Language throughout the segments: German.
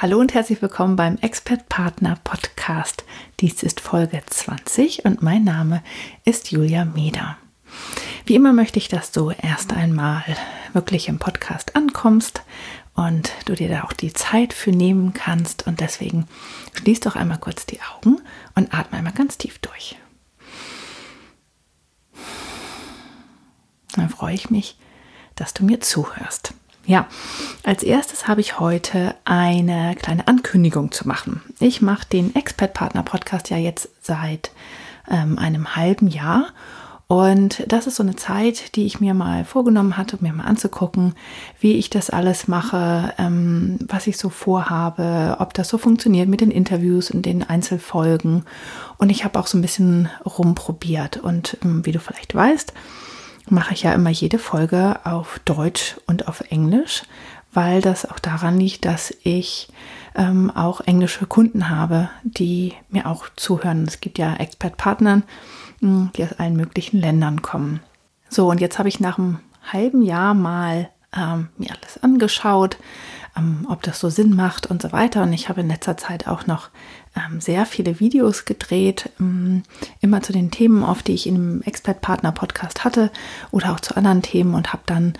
Hallo und herzlich willkommen beim Expert Partner Podcast. Dies ist Folge 20 und mein Name ist Julia Meder. Wie immer möchte ich, dass du erst einmal wirklich im Podcast ankommst und du dir da auch die Zeit für nehmen kannst und deswegen schließ doch einmal kurz die Augen und atme einmal ganz tief durch. Dann freue ich mich, dass du mir zuhörst. Ja, als erstes habe ich heute eine kleine Ankündigung zu machen. Ich mache den Expert Partner Podcast ja jetzt seit ähm, einem halben Jahr. Und das ist so eine Zeit, die ich mir mal vorgenommen hatte, mir mal anzugucken, wie ich das alles mache, ähm, was ich so vorhabe, ob das so funktioniert mit den Interviews und den Einzelfolgen. Und ich habe auch so ein bisschen rumprobiert. Und ähm, wie du vielleicht weißt, mache ich ja immer jede Folge auf Deutsch und auf Englisch, weil das auch daran liegt, dass ich ähm, auch englische Kunden habe, die mir auch zuhören. Es gibt ja Expert-Partnern, hm, die aus allen möglichen Ländern kommen. So, und jetzt habe ich nach einem halben Jahr mal ähm, mir alles angeschaut, ähm, ob das so Sinn macht und so weiter. Und ich habe in letzter Zeit auch noch sehr viele Videos gedreht, ähm, immer zu den Themen, auf die ich in dem Expert-Partner-Podcast hatte oder auch zu anderen Themen und habe dann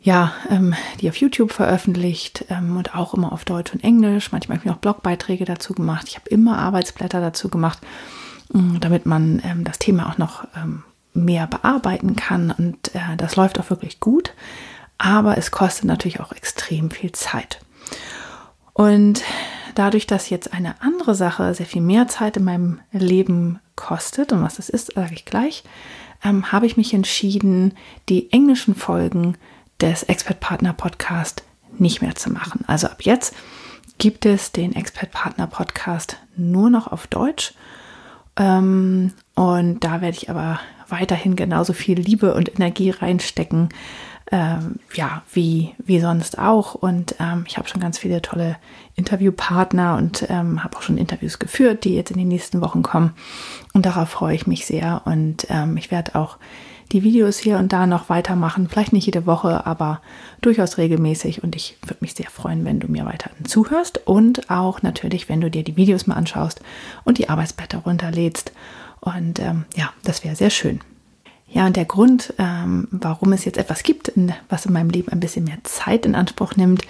ja, ähm, die auf YouTube veröffentlicht ähm, und auch immer auf Deutsch und Englisch. Manchmal habe ich auch Blogbeiträge dazu gemacht. Ich habe immer Arbeitsblätter dazu gemacht, ähm, damit man ähm, das Thema auch noch ähm, mehr bearbeiten kann. Und äh, das läuft auch wirklich gut aber es kostet natürlich auch extrem viel Zeit. Und dadurch, dass jetzt eine andere Sache sehr viel mehr Zeit in meinem Leben kostet, und was das ist, sage ich gleich, ähm, habe ich mich entschieden, die englischen Folgen des Expert Partner Podcast nicht mehr zu machen. Also ab jetzt gibt es den Expert Partner Podcast nur noch auf Deutsch. Ähm, und da werde ich aber weiterhin genauso viel Liebe und Energie reinstecken, ähm, ja, wie, wie sonst auch. Und ähm, ich habe schon ganz viele tolle Interviewpartner und ähm, habe auch schon Interviews geführt, die jetzt in den nächsten Wochen kommen. Und darauf freue ich mich sehr. Und ähm, ich werde auch die Videos hier und da noch weitermachen. Vielleicht nicht jede Woche, aber durchaus regelmäßig. Und ich würde mich sehr freuen, wenn du mir weiterhin zuhörst und auch natürlich, wenn du dir die Videos mal anschaust und die Arbeitsblätter runterlädst. Und ähm, ja, das wäre sehr schön. Ja, und der Grund, ähm, warum es jetzt etwas gibt, was in meinem Leben ein bisschen mehr Zeit in Anspruch nimmt,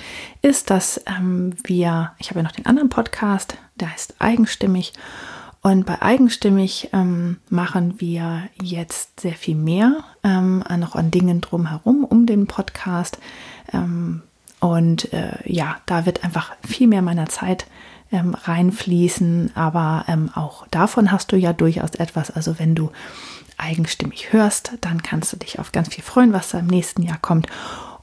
ist, dass ähm, wir, ich habe ja noch den anderen Podcast, der heißt Eigenstimmig. Und bei Eigenstimmig ähm, machen wir jetzt sehr viel mehr, ähm, noch an Dingen drumherum um den Podcast. Ähm, und äh, ja, da wird einfach viel mehr meiner Zeit ähm, reinfließen. Aber ähm, auch davon hast du ja durchaus etwas. Also wenn du eigenstimmig hörst, dann kannst du dich auf ganz viel freuen, was da im nächsten Jahr kommt.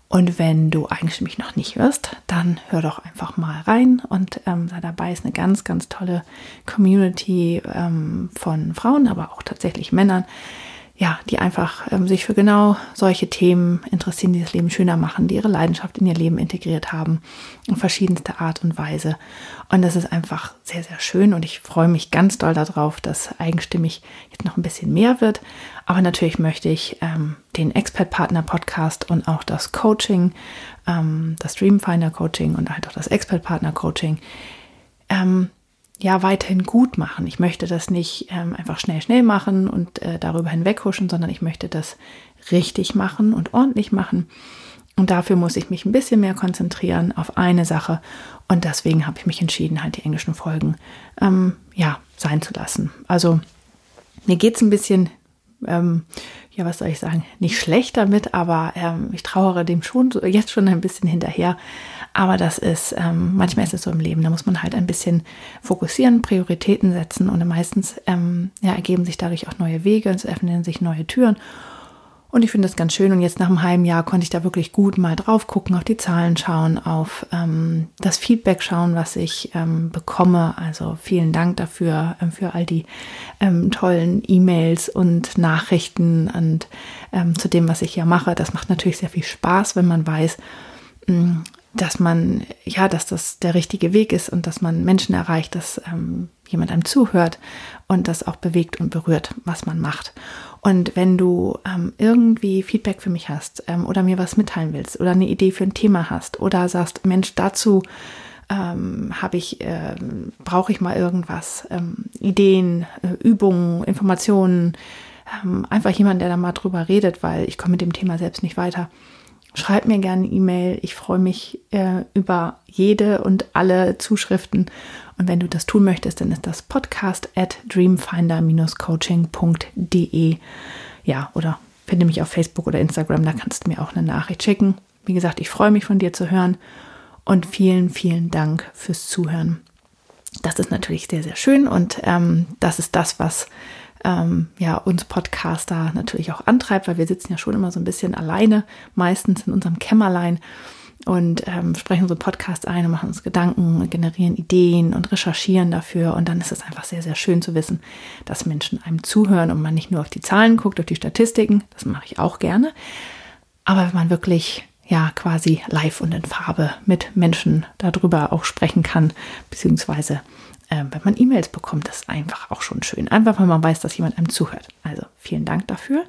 Und wenn du eigenstimmig noch nicht hörst, dann hör doch einfach mal rein und ähm, da dabei ist eine ganz, ganz tolle Community ähm, von Frauen, aber auch tatsächlich Männern, ja, die einfach ähm, sich für genau solche Themen interessieren, die das Leben schöner machen, die ihre Leidenschaft in ihr Leben integriert haben, in verschiedenster Art und Weise. Und das ist einfach sehr, sehr schön und ich freue mich ganz doll darauf, dass eigenstimmig jetzt noch ein bisschen mehr wird. Aber natürlich möchte ich ähm, den Expert-Partner-Podcast und auch das Coaching, ähm, das Dreamfinder-Coaching und halt auch das Expert-Partner-Coaching ähm, ja weiterhin gut machen. Ich möchte das nicht ähm, einfach schnell, schnell machen und äh, darüber hinweghuschen, sondern ich möchte das richtig machen und ordentlich machen. Und dafür muss ich mich ein bisschen mehr konzentrieren auf eine Sache. Und deswegen habe ich mich entschieden, halt die englischen Folgen ähm, ja sein zu lassen. Also mir geht es ein bisschen ähm, ja, was soll ich sagen, nicht schlecht damit, aber ähm, ich trauere dem schon jetzt schon ein bisschen hinterher. Aber das ist, ähm, manchmal ist es so im Leben, da muss man halt ein bisschen fokussieren, Prioritäten setzen und meistens ähm, ja, ergeben sich dadurch auch neue Wege, es öffnen sich neue Türen. Und ich finde das ganz schön. Und jetzt nach einem halben Jahr konnte ich da wirklich gut mal drauf gucken, auf die Zahlen schauen, auf ähm, das Feedback schauen, was ich ähm, bekomme. Also vielen Dank dafür, ähm, für all die ähm, tollen E-Mails und Nachrichten und ähm, zu dem, was ich hier mache. Das macht natürlich sehr viel Spaß, wenn man weiß, mm, dass man, ja, dass das der richtige Weg ist und dass man Menschen erreicht, dass ähm, jemand einem zuhört und das auch bewegt und berührt, was man macht. Und wenn du ähm, irgendwie Feedback für mich hast ähm, oder mir was mitteilen willst oder eine Idee für ein Thema hast oder sagst, Mensch, dazu ähm, habe ich, äh, brauche ich mal irgendwas, ähm, Ideen, äh, Übungen, Informationen, ähm, einfach jemand, der da mal drüber redet, weil ich komme mit dem Thema selbst nicht weiter Schreib mir gerne E-Mail. Ich freue mich äh, über jede und alle Zuschriften. Und wenn du das tun möchtest, dann ist das podcast at dreamfinder-coaching.de. Ja, oder finde mich auf Facebook oder Instagram, da kannst du mir auch eine Nachricht schicken. Wie gesagt, ich freue mich von dir zu hören und vielen, vielen Dank fürs Zuhören. Das ist natürlich sehr, sehr schön und ähm, das ist das, was ähm, ja, uns Podcaster natürlich auch antreibt, weil wir sitzen ja schon immer so ein bisschen alleine, meistens in unserem Kämmerlein und ähm, sprechen unsere Podcasts ein und machen uns Gedanken, generieren Ideen und recherchieren dafür. Und dann ist es einfach sehr, sehr schön zu wissen, dass Menschen einem zuhören und man nicht nur auf die Zahlen guckt, auf die Statistiken, das mache ich auch gerne, aber wenn man wirklich ja quasi live und in Farbe mit Menschen darüber auch sprechen kann, beziehungsweise äh, wenn man E-Mails bekommt, das ist einfach auch schon schön. Einfach, weil man weiß, dass jemand einem zuhört. Also vielen Dank dafür.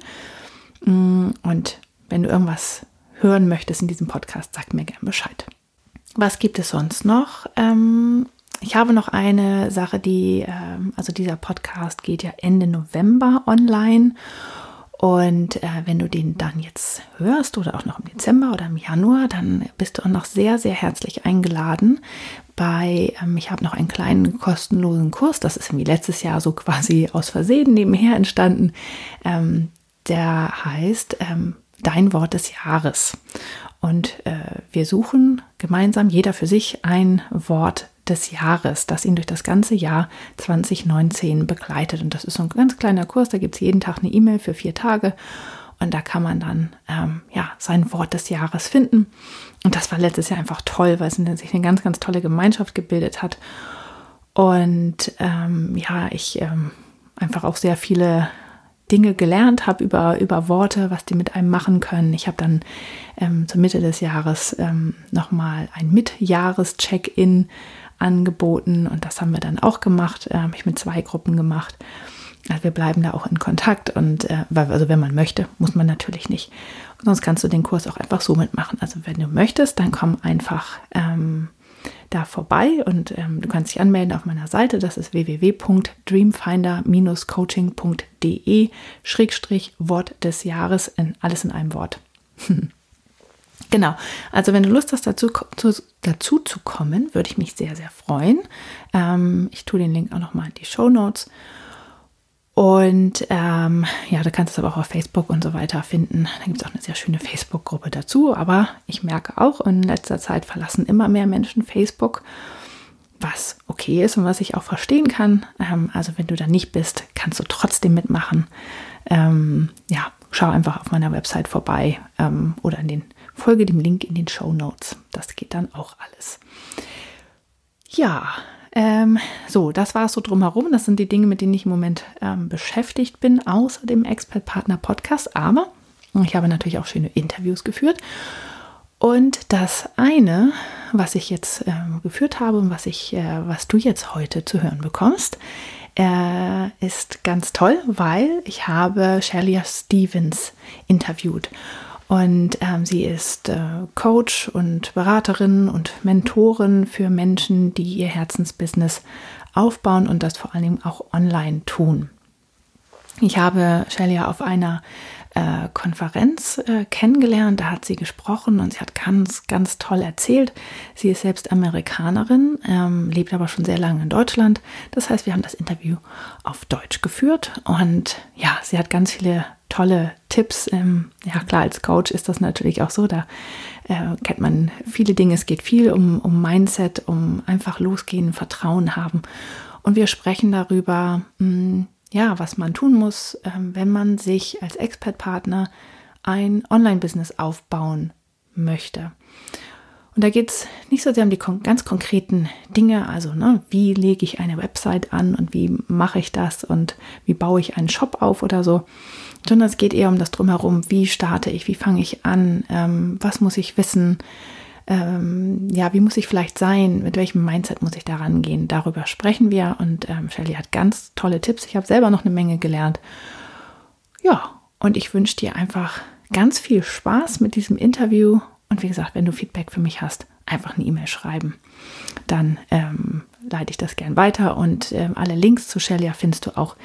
Mm, und wenn du irgendwas hören möchtest in diesem Podcast, sag mir gerne Bescheid. Was gibt es sonst noch? Ähm, ich habe noch eine Sache, die, ähm, also dieser Podcast geht ja Ende November online. Und äh, wenn du den dann jetzt hörst oder auch noch im Dezember oder im Januar, dann bist du auch noch sehr, sehr herzlich eingeladen bei, ähm, ich habe noch einen kleinen kostenlosen Kurs, das ist irgendwie letztes Jahr so quasi aus Versehen nebenher entstanden. Ähm, der heißt ähm, Dein Wort des Jahres. Und äh, wir suchen gemeinsam, jeder für sich, ein Wort des Jahres, das ihn durch das ganze Jahr 2019 begleitet. Und das ist so ein ganz kleiner Kurs, da gibt es jeden Tag eine E-Mail für vier Tage. Und da kann man dann ähm, ja, sein Wort des Jahres finden. Und das war letztes Jahr einfach toll, weil es sich eine ganz, ganz tolle Gemeinschaft gebildet hat. Und ähm, ja, ich ähm, einfach auch sehr viele Dinge gelernt habe über, über Worte, was die mit einem machen können. Ich habe dann ähm, zur Mitte des Jahres ähm, nochmal ein Mitjahres-Check-In angeboten und das haben wir dann auch gemacht, äh, habe ich mit zwei Gruppen gemacht. Also wir bleiben da auch in Kontakt und äh, also wenn man möchte, muss man natürlich nicht. Und sonst kannst du den Kurs auch einfach so mitmachen. Also wenn du möchtest, dann komm einfach ähm, da vorbei und ähm, du kannst dich anmelden auf meiner Seite. Das ist www.dreamfinder-coaching.de Schrägstrich Wort des Jahres in alles in einem Wort. genau. Also wenn du Lust hast, dazu zu, dazu zu kommen, würde ich mich sehr, sehr freuen. Ähm, ich tue den Link auch nochmal in die Show Notes. Und ähm, ja, da kannst du es aber auch auf Facebook und so weiter finden. Da gibt es auch eine sehr schöne Facebook-Gruppe dazu. Aber ich merke auch, in letzter Zeit verlassen immer mehr Menschen Facebook, was okay ist und was ich auch verstehen kann. Ähm, also wenn du da nicht bist, kannst du trotzdem mitmachen. Ähm, ja, schau einfach auf meiner Website vorbei ähm, oder in den, folge dem Link in den Show Notes. Das geht dann auch alles. Ja, ähm, so, das war es so drumherum. Das sind die Dinge, mit denen ich im Moment ähm, beschäftigt bin, außer dem Expert Partner Podcast. Aber ich habe natürlich auch schöne Interviews geführt. Und das eine, was ich jetzt äh, geführt habe und was ich, äh, was du jetzt heute zu hören bekommst, äh, ist ganz toll, weil ich habe Shelia Stevens interviewt. Und ähm, sie ist äh, Coach und Beraterin und Mentorin für Menschen, die ihr Herzensbusiness aufbauen und das vor Dingen auch online tun. Ich habe Shelia auf einer äh, Konferenz äh, kennengelernt, da hat sie gesprochen und sie hat ganz, ganz toll erzählt. Sie ist selbst Amerikanerin, ähm, lebt aber schon sehr lange in Deutschland. Das heißt, wir haben das Interview auf Deutsch geführt und ja, sie hat ganz viele tolle Tipps. Ähm, ja, klar, als Coach ist das natürlich auch so. Da äh, kennt man viele Dinge. Es geht viel um, um Mindset, um einfach losgehen, Vertrauen haben. Und wir sprechen darüber, mh, hm, ja, was man tun muss, äh, wenn man sich als Expertpartner ein Online-Business aufbauen möchte. Und da geht es nicht so sehr um die kon ganz konkreten Dinge, also ne, wie lege ich eine Website an und wie mache ich das und wie baue ich einen Shop auf oder so, sondern es geht eher um das drumherum, wie starte ich, wie fange ich an, ähm, was muss ich wissen, ähm, ja, wie muss ich vielleicht sein, mit welchem Mindset muss ich da rangehen. Darüber sprechen wir und ähm, Shelly hat ganz tolle Tipps. Ich habe selber noch eine Menge gelernt. Ja, und ich wünsche dir einfach ganz viel Spaß mit diesem Interview. Und wie gesagt, wenn du Feedback für mich hast, einfach eine E-Mail schreiben. Dann ähm, leite ich das gern weiter und ähm, alle Links zu Shelia findest du auch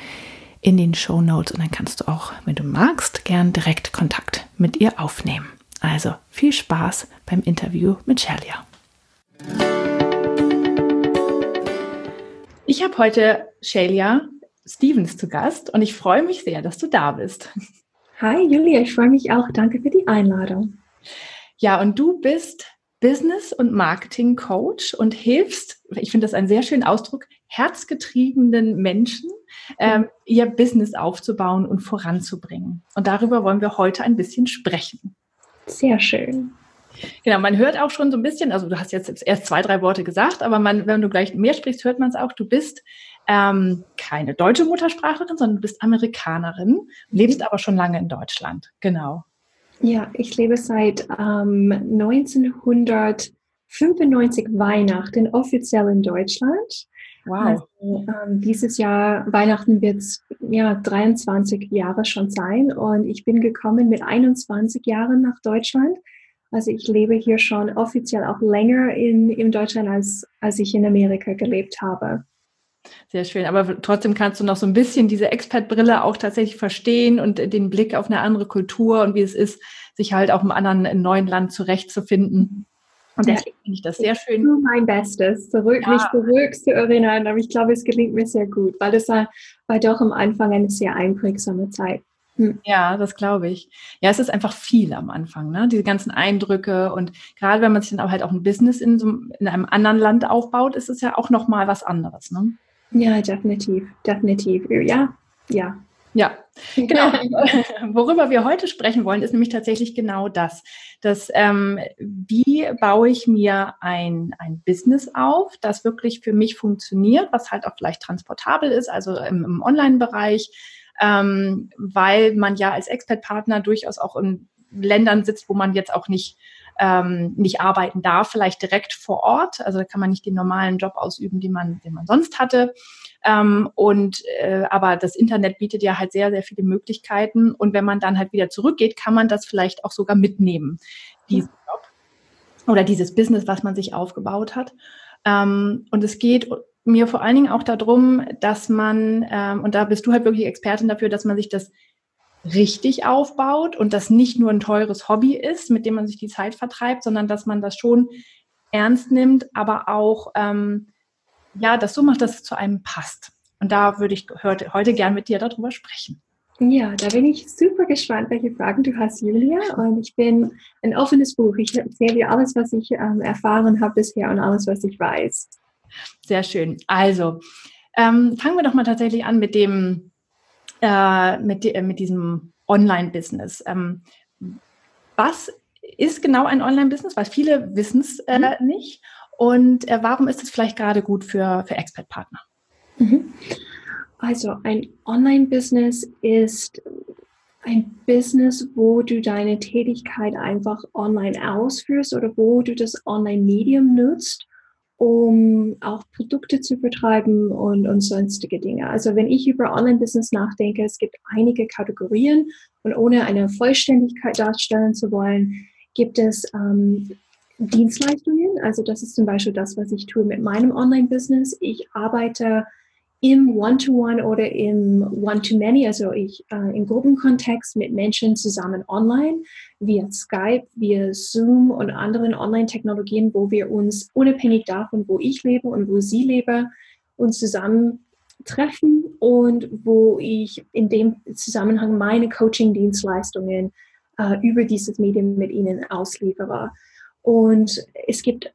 in den Show Notes und dann kannst du auch, wenn du magst, gern direkt Kontakt mit ihr aufnehmen. Also viel Spaß beim Interview mit Shelia. Ich habe heute Shelia Stevens zu Gast und ich freue mich sehr, dass du da bist. Hi Julia, ich freue mich auch. Danke für die Einladung. Ja, und du bist Business- und Marketing-Coach und hilfst, ich finde das einen sehr schönen Ausdruck, herzgetriebenen Menschen, ähm, ihr Business aufzubauen und voranzubringen. Und darüber wollen wir heute ein bisschen sprechen. Sehr schön. Genau, man hört auch schon so ein bisschen, also du hast jetzt erst zwei, drei Worte gesagt, aber man, wenn du gleich mehr sprichst, hört man es auch. Du bist ähm, keine deutsche Muttersprachlerin, sondern du bist Amerikanerin, lebst aber schon lange in Deutschland. Genau. Ja, ich lebe seit ähm, 1995 Weihnachten offiziell in Deutschland. Wow. Also, ähm, dieses Jahr Weihnachten wird es ja 23 Jahre schon sein und ich bin gekommen mit 21 Jahren nach Deutschland. Also ich lebe hier schon offiziell auch länger in, in Deutschland, als, als ich in Amerika gelebt habe. Sehr schön. Aber trotzdem kannst du noch so ein bisschen diese Expert-Brille auch tatsächlich verstehen und den Blick auf eine andere Kultur und wie es ist, sich halt auch im anderen neuen Land zurechtzufinden. Und deswegen finde ich das sehr schön. Ich tue mein Bestes, zurück, ja. mich zurück zu erinnern, aber ich glaube, es gelingt mir sehr gut, weil es war, war doch am Anfang eine sehr einprägsame Zeit. Hm. Ja, das glaube ich. Ja, es ist einfach viel am Anfang, ne? Diese ganzen Eindrücke und gerade wenn man sich dann auch halt auch ein Business in, so, in einem anderen Land aufbaut, ist es ja auch noch mal was anderes, ne? Ja, definitiv, definitiv. Ja, ja. Ja, genau. Worüber wir heute sprechen wollen, ist nämlich tatsächlich genau das. Dass, ähm, wie baue ich mir ein, ein Business auf, das wirklich für mich funktioniert, was halt auch vielleicht transportabel ist, also im, im Online-Bereich, ähm, weil man ja als Expert-Partner durchaus auch in Ländern sitzt, wo man jetzt auch nicht ähm, nicht arbeiten darf, vielleicht direkt vor Ort. Also da kann man nicht den normalen Job ausüben, den man, den man sonst hatte. Ähm, und äh, aber das Internet bietet ja halt sehr, sehr viele Möglichkeiten. Und wenn man dann halt wieder zurückgeht, kann man das vielleicht auch sogar mitnehmen, diesen Job oder dieses Business, was man sich aufgebaut hat. Ähm, und es geht mir vor allen Dingen auch darum, dass man, ähm, und da bist du halt wirklich Expertin dafür, dass man sich das richtig aufbaut und das nicht nur ein teures Hobby ist, mit dem man sich die Zeit vertreibt, sondern dass man das schon ernst nimmt, aber auch ähm, ja, das so macht, dass es zu einem passt. Und da würde ich heute, heute gern mit dir darüber sprechen. Ja, da bin ich super gespannt, welche Fragen du hast, Julia. Und ich bin ein offenes Buch. Ich erzähle dir alles, was ich ähm, erfahren habe bisher und alles, was ich weiß. Sehr schön. Also, ähm, fangen wir doch mal tatsächlich an mit dem, äh, mit, äh, mit diesem Online-Business. Ähm, was ist genau ein Online-Business? Weil viele wissen es äh, mhm. nicht. Und äh, warum ist es vielleicht gerade gut für, für Expert-Partner? Mhm. Also ein Online-Business ist ein Business, wo du deine Tätigkeit einfach online ausführst oder wo du das Online-Medium nutzt, um auch Produkte zu betreiben und, und sonstige Dinge. Also wenn ich über Online-Business nachdenke, es gibt einige Kategorien und ohne eine Vollständigkeit darstellen zu wollen, gibt es ähm, Dienstleistungen. Also das ist zum Beispiel das, was ich tue mit meinem Online-Business. Ich arbeite im One-to-One -One oder im One-to-Many, also ich äh, im Gruppenkontext mit Menschen zusammen online, via Skype, via Zoom und anderen Online-Technologien, wo wir uns unabhängig davon, wo ich lebe und wo sie lebe, uns zusammen treffen und wo ich in dem Zusammenhang meine Coaching-Dienstleistungen äh, über dieses Medium mit ihnen ausliefere. Und es gibt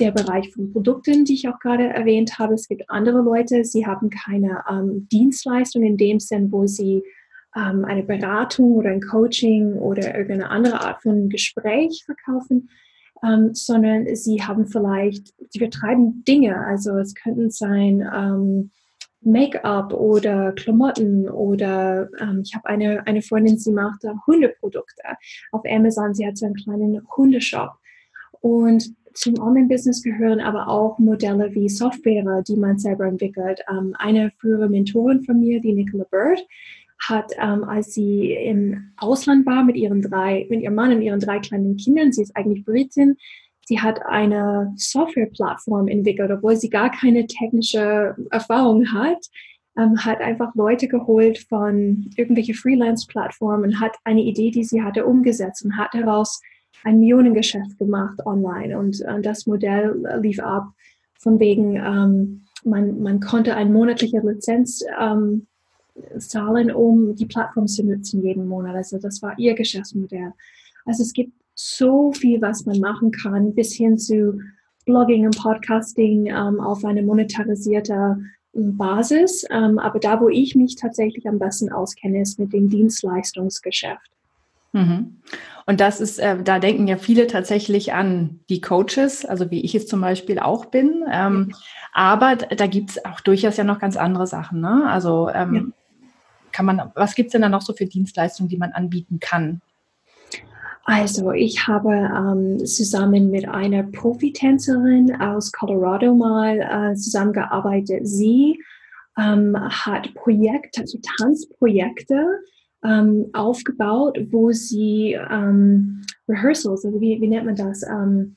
der Bereich von Produkten, die ich auch gerade erwähnt habe. Es gibt andere Leute, sie haben keine ähm, Dienstleistung in dem Sinn, wo sie ähm, eine Beratung oder ein Coaching oder irgendeine andere Art von Gespräch verkaufen, ähm, sondern sie haben vielleicht, sie betreiben Dinge, also es könnten sein ähm, Make-up oder Klamotten oder ähm, ich habe eine, eine Freundin, sie macht Hundeprodukte. Auf Amazon, sie hat so einen kleinen Hundeshop. Und zum Online-Business gehören aber auch Modelle wie Software, die man selber entwickelt. Ähm, eine frühere Mentorin von mir, die Nicola Bird, hat, ähm, als sie im Ausland war mit ihren drei, mit ihrem Mann und ihren drei kleinen Kindern, sie ist eigentlich Britin, sie hat eine Software-Plattform entwickelt, obwohl sie gar keine technische Erfahrung hat, ähm, hat einfach Leute geholt von irgendwelche Freelance-Plattformen, hat eine Idee, die sie hatte, umgesetzt und hat daraus ein Millionengeschäft gemacht online. Und äh, das Modell lief ab von wegen, ähm, man, man konnte eine monatliche Lizenz ähm, zahlen, um die Plattform zu nutzen jeden Monat. Also das war ihr Geschäftsmodell. Also es gibt so viel, was man machen kann, bis hin zu Blogging und Podcasting ähm, auf eine monetarisierte ähm, Basis. Ähm, aber da, wo ich mich tatsächlich am besten auskenne, ist mit dem Dienstleistungsgeschäft. Mhm. Und das ist, äh, da denken ja viele tatsächlich an die Coaches, also wie ich es zum Beispiel auch bin. Ähm, ja. Aber da gibt es auch durchaus ja noch ganz andere Sachen. Ne? Also ähm, ja. kann man, was gibt es denn da noch so für Dienstleistungen, die man anbieten kann? Also ich habe ähm, zusammen mit einer Profitänzerin aus Colorado mal äh, zusammengearbeitet. Sie ähm, hat Projekte, also Tanzprojekte ähm, aufgebaut, wo sie ähm, Rehearsals, also wie, wie nennt man das? Ähm,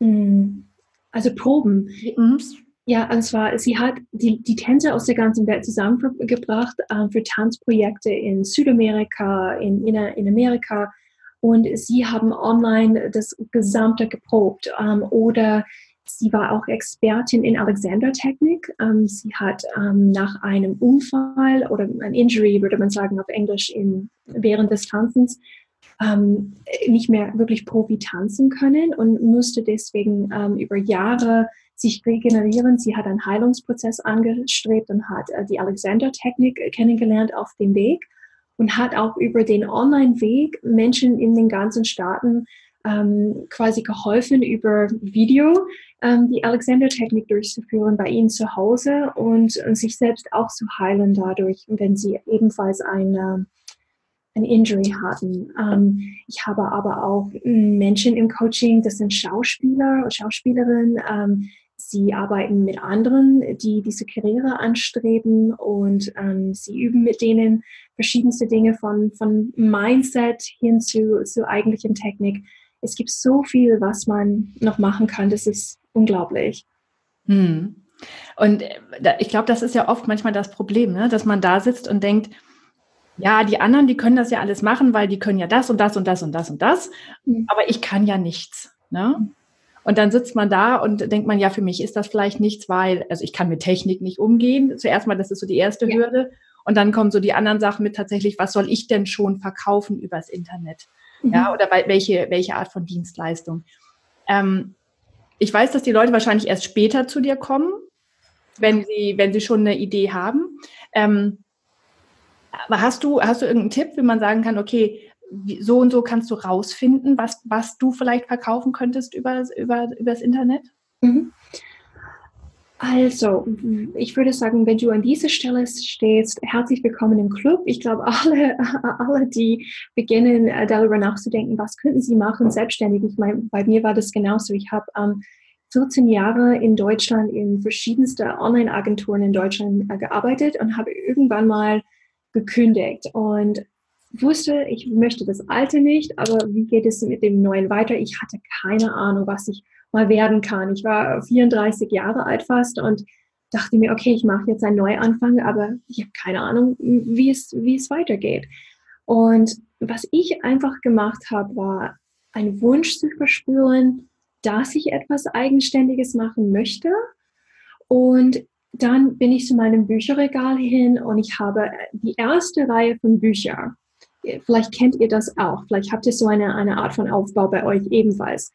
mm, also Proben. Mhm. Ja, und zwar, sie hat die, die Tänzer aus der ganzen Welt zusammengebracht äh, für Tanzprojekte in Südamerika, in, in, in Amerika. Und sie haben online das Gesamte geprobt. Ähm, oder Sie war auch Expertin in Alexander-Technik. Ähm, sie hat ähm, nach einem Unfall oder ein Injury, würde man sagen auf Englisch, in, während des Tanzens ähm, nicht mehr wirklich Profi tanzen können und musste deswegen ähm, über Jahre sich regenerieren. Sie hat einen Heilungsprozess angestrebt und hat äh, die Alexander-Technik kennengelernt auf dem Weg und hat auch über den Online-Weg Menschen in den ganzen Staaten ähm, quasi geholfen, über Video ähm, die Alexander-Technik durchzuführen bei ihnen zu Hause und, und, sich selbst auch zu heilen dadurch, wenn sie ebenfalls eine, ein Injury hatten. Ähm, ich habe aber auch Menschen im Coaching, das sind Schauspieler, Schauspielerinnen, ähm, Sie arbeiten mit anderen, die diese Karriere anstreben und ähm, sie üben mit denen verschiedenste Dinge von, von Mindset hin zu, zu eigentlichen Technik es gibt so viel, was man noch machen kann. Das ist unglaublich. Hm. Und äh, ich glaube, das ist ja oft manchmal das Problem, ne? dass man da sitzt und denkt, ja, die anderen, die können das ja alles machen, weil die können ja das und das und das und das und das, mhm. aber ich kann ja nichts. Ne? Und dann sitzt man da und denkt man, ja, für mich ist das vielleicht nichts, weil, also ich kann mit Technik nicht umgehen. Zuerst mal, das ist so die erste ja. Hürde. Und dann kommen so die anderen Sachen mit tatsächlich, was soll ich denn schon verkaufen übers Internet? Mhm. Ja, oder welche, welche Art von Dienstleistung. Ähm, ich weiß, dass die Leute wahrscheinlich erst später zu dir kommen, wenn sie, wenn sie schon eine Idee haben. Ähm, aber hast du, hast du irgendeinen Tipp, wie man sagen kann, okay, so und so kannst du rausfinden, was, was du vielleicht verkaufen könntest über, über, über das Internet? Mhm. Also, ich würde sagen, wenn du an dieser Stelle stehst, herzlich willkommen im Club. Ich glaube, alle, alle, die beginnen, äh, darüber nachzudenken, was könnten sie machen, selbstständig. Ich meine, bei mir war das genauso. Ich habe ähm, 14 Jahre in Deutschland in verschiedenste Online-Agenturen in Deutschland äh, gearbeitet und habe irgendwann mal gekündigt und wusste, ich möchte das Alte nicht, aber wie geht es mit dem Neuen weiter? Ich hatte keine Ahnung, was ich mal werden kann. Ich war 34 Jahre alt fast und dachte mir, okay, ich mache jetzt einen Neuanfang, aber ich habe keine Ahnung, wie es, wie es weitergeht. Und was ich einfach gemacht habe, war einen Wunsch zu verspüren, dass ich etwas Eigenständiges machen möchte. Und dann bin ich zu meinem Bücherregal hin und ich habe die erste Reihe von Büchern. Vielleicht kennt ihr das auch. Vielleicht habt ihr so eine, eine Art von Aufbau bei euch ebenfalls.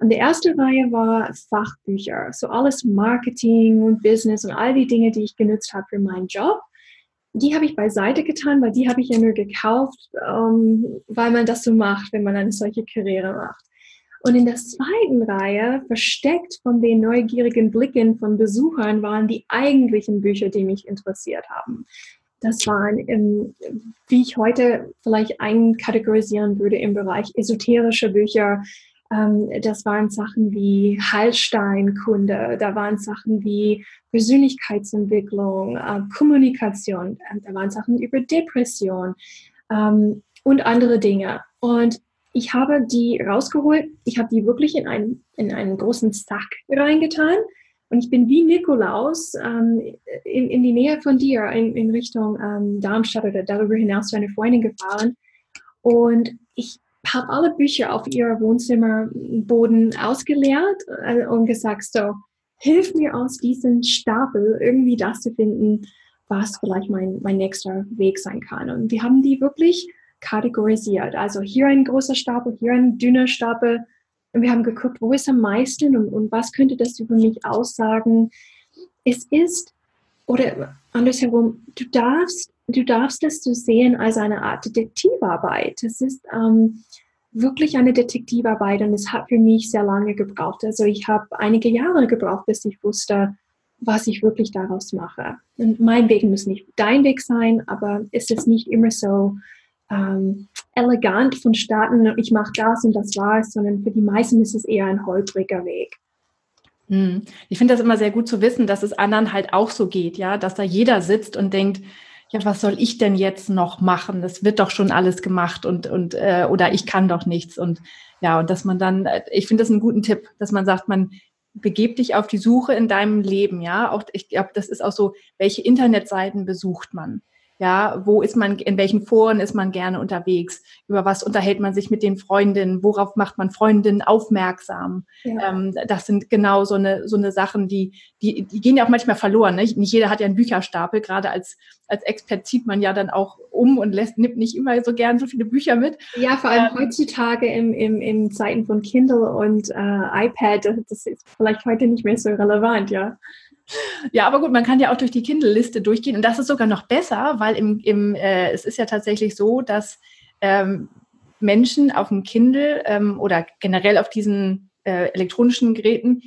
Und die erste Reihe war Fachbücher, so alles Marketing und Business und all die Dinge, die ich genutzt habe für meinen Job. die habe ich beiseite getan, weil die habe ich ja nur gekauft, ähm, weil man das so macht, wenn man eine solche Karriere macht. Und in der zweiten Reihe, versteckt von den neugierigen Blicken von Besuchern, waren die eigentlichen Bücher, die mich interessiert haben. Das waren, im, wie ich heute vielleicht einkategorisieren würde im Bereich esoterische Bücher. Ähm, das waren Sachen wie Heilsteinkunde, da waren Sachen wie Persönlichkeitsentwicklung, äh, Kommunikation, äh, da waren Sachen über Depression ähm, und andere Dinge. Und ich habe die rausgeholt, ich habe die wirklich in einen, in einen großen Sack reingetan und ich bin wie Nikolaus ähm, in, in die Nähe von dir, in, in Richtung ähm, Darmstadt oder darüber hinaus zu einer Freundin gefahren und ich habe alle Bücher auf ihr Wohnzimmerboden ausgeleert äh, und gesagt, so, hilf mir aus diesem Stapel irgendwie das zu finden, was vielleicht mein, mein nächster Weg sein kann. Und wir haben die wirklich kategorisiert. Also hier ein großer Stapel, hier ein dünner Stapel. Und wir haben geguckt, wo ist am meisten und, und was könnte das über mich aussagen. Es ist, oder andersherum, du darfst, du darfst das so sehen als eine Art Detektivarbeit. Es ist ähm, wirklich eine Detektivarbeit und es hat für mich sehr lange gebraucht. Also ich habe einige Jahre gebraucht, bis ich wusste, was ich wirklich daraus mache. Und mein Weg muss nicht dein Weg sein, aber es ist nicht immer so, ähm, elegant vonstatten, ich mache das und das war's, sondern für die meisten ist es eher ein holpriger Weg. Hm. Ich finde das immer sehr gut zu wissen, dass es anderen halt auch so geht, ja, dass da jeder sitzt und denkt, ja, was soll ich denn jetzt noch machen? Das wird doch schon alles gemacht und, und äh, oder ich kann doch nichts. Und ja, und dass man dann, äh, ich finde das einen guten Tipp, dass man sagt, man begebt dich auf die Suche in deinem Leben, ja. Auch ich glaube, das ist auch so, welche Internetseiten besucht man? Ja, wo ist man, in welchen Foren ist man gerne unterwegs? Über was unterhält man sich mit den Freundinnen? Worauf macht man Freundinnen aufmerksam? Ja. Ähm, das sind genau so eine, so eine Sachen, die, die, die gehen ja auch manchmal verloren. Ne? Nicht jeder hat ja einen Bücherstapel. Gerade als, als Expert zieht man ja dann auch um und lässt, nimmt nicht immer so gern so viele Bücher mit. Ja, vor allem ähm, heutzutage im, im, im Zeiten von Kindle und äh, iPad, das ist vielleicht heute nicht mehr so relevant, ja. Ja, aber gut, man kann ja auch durch die Kindle-Liste durchgehen. Und das ist sogar noch besser, weil im, im, äh, es ist ja tatsächlich so, dass ähm, Menschen auf dem Kindle ähm, oder generell auf diesen äh, elektronischen Geräten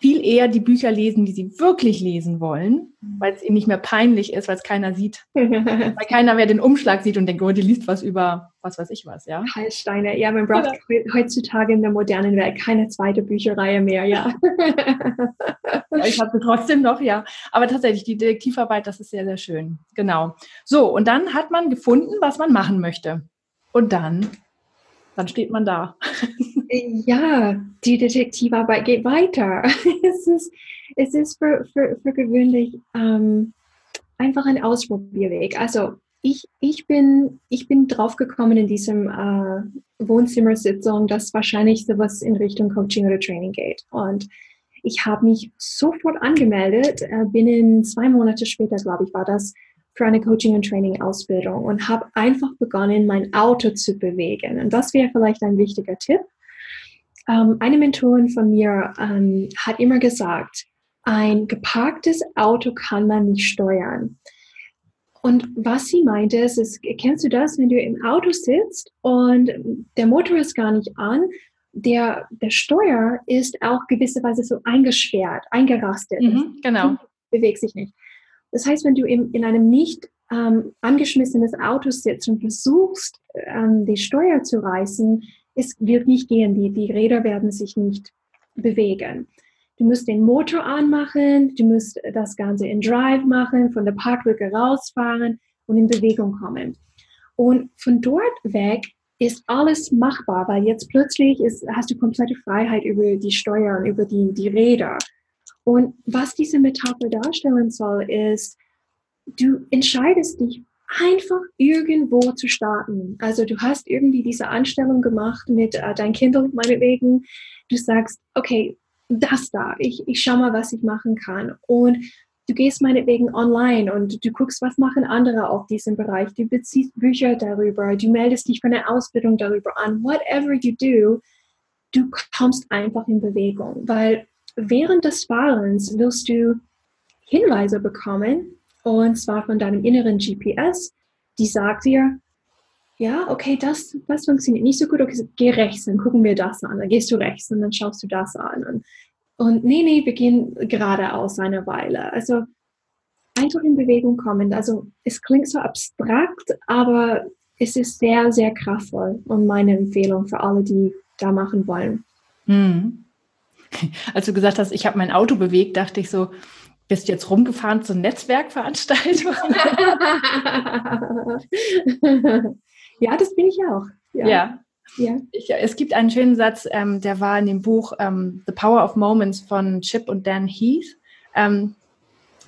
viel eher die Bücher lesen, die sie wirklich lesen wollen, weil es ihnen nicht mehr peinlich ist, weil es keiner sieht. weil keiner mehr den Umschlag sieht und denkt, oh, die liest was über was weiß ich was, ja. Heilsteine, ja, man braucht ja. heutzutage in der modernen Welt keine zweite Bücherreihe mehr, ja. ja ich habe trotzdem noch, ja. Aber tatsächlich, die Detektivarbeit, das ist sehr, sehr schön. Genau. So, und dann hat man gefunden, was man machen möchte. Und dann, dann steht man da. Ja, die Detektivarbeit geht weiter. es ist, es ist für, für, für gewöhnlich ähm, einfach ein Ausprobierweg. Also ich, ich, bin, ich bin draufgekommen in diesem äh, Wohnzimmersitzung, dass wahrscheinlich sowas in Richtung Coaching oder Training geht. Und ich habe mich sofort angemeldet, äh, binnen zwei Monate später, glaube ich, war das, für eine Coaching- und Training-Ausbildung und habe einfach begonnen, mein Auto zu bewegen. Und das wäre vielleicht ein wichtiger Tipp. Ähm, eine Mentorin von mir ähm, hat immer gesagt, ein geparktes Auto kann man nicht steuern. Und was sie meinte, ist, ist, kennst du das, wenn du im Auto sitzt und der Motor ist gar nicht an, der, der Steuer ist auch gewisserweise so eingesperrt, eingerastet. Mhm, genau. Bewegt sich nicht. Das heißt, wenn du in, in einem nicht ähm, angeschmissenes Auto sitzt und versuchst, ähm, die Steuer zu reißen, es wird nicht gehen, die, die Räder werden sich nicht bewegen. Du musst den Motor anmachen, du musst das Ganze in Drive machen, von der Parklücke rausfahren und in Bewegung kommen. Und von dort weg ist alles machbar, weil jetzt plötzlich ist, hast du komplette Freiheit über die Steuern, über die, die Räder. Und was diese Metapher darstellen soll, ist, du entscheidest dich einfach irgendwo zu starten. Also du hast irgendwie diese Anstellung gemacht mit äh, dein Kindle meinetwegen. Du sagst, okay, das da, ich, ich schau mal, was ich machen kann. Und du gehst meinetwegen online und du guckst, was machen andere auf diesem Bereich. Du beziehst Bücher darüber, du meldest dich für eine Ausbildung darüber an. Whatever you do, du kommst einfach in Bewegung, weil während des Fahrens wirst du Hinweise bekommen, Und zwar von deinem inneren GPS, die sagt dir, ja, okay, das, das funktioniert nicht so gut, okay, geh rechts, dann gucken wir das an, dann gehst du rechts und dann schaust du das an. Und, und nee, nee, wir gehen geradeaus eine Weile. Also einfach in Bewegung kommen. Also es klingt so abstrakt, aber es ist sehr, sehr kraftvoll und meine Empfehlung für alle, die da machen wollen. Hm. Als du gesagt hast, ich habe mein Auto bewegt, dachte ich so, bist du jetzt rumgefahren zur Netzwerkveranstaltung? ja, das bin ich auch. Ja. ja. ja. Ich, es gibt einen schönen Satz, ähm, der war in dem Buch ähm, The Power of Moments von Chip und Dan Heath. Ähm,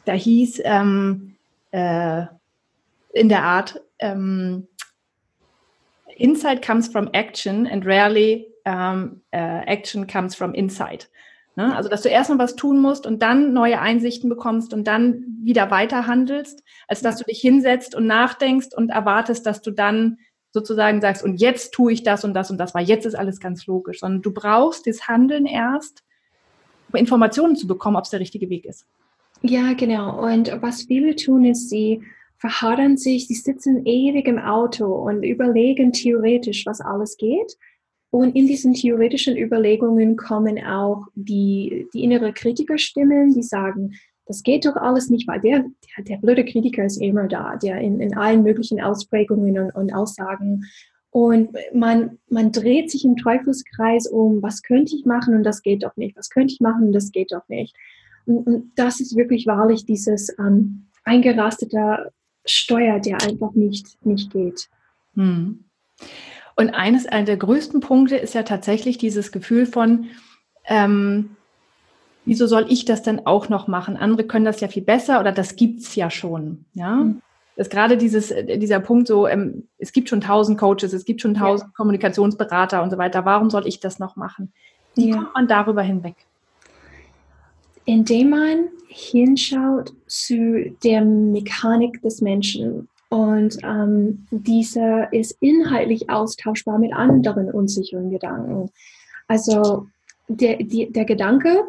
da hieß ähm, äh, in der Art, ähm, Insight comes from action and rarely um, uh, action comes from inside. Ne? Also, dass du erstmal was tun musst und dann neue Einsichten bekommst und dann wieder weiter handelst, als dass du dich hinsetzt und nachdenkst und erwartest, dass du dann sozusagen sagst, und jetzt tue ich das und das und das, weil jetzt ist alles ganz logisch, sondern du brauchst das Handeln erst, um Informationen zu bekommen, ob es der richtige Weg ist. Ja, genau. Und was viele tun, ist, sie verharren sich, sie sitzen ewig im Auto und überlegen theoretisch, was alles geht. Und in diesen theoretischen Überlegungen kommen auch die, die innere Kritikerstimmen, die sagen, das geht doch alles nicht, weil der, der, der blöde Kritiker ist immer da, der in, in allen möglichen Ausprägungen und, und Aussagen. Und man, man dreht sich im Teufelskreis um, was könnte ich machen und das geht doch nicht, was könnte ich machen und das geht doch nicht. Und, und das ist wirklich wahrlich dieses ähm, eingerastete Steuer, der einfach nicht, nicht geht. Hm. Und eines einer der größten Punkte ist ja tatsächlich dieses Gefühl von, ähm, wieso soll ich das denn auch noch machen? Andere können das ja viel besser oder das gibt es ja schon. Ja. Mhm. Das ist gerade dieses, äh, dieser Punkt so, ähm, es gibt schon tausend Coaches, es gibt schon tausend ja. Kommunikationsberater und so weiter. Warum soll ich das noch machen? Wie ja. kommt man darüber hinweg? indem man hinschaut zu der Mechanik des Menschen. Und ähm, diese ist inhaltlich austauschbar mit anderen unsicheren Gedanken. Also der, die, der Gedanke,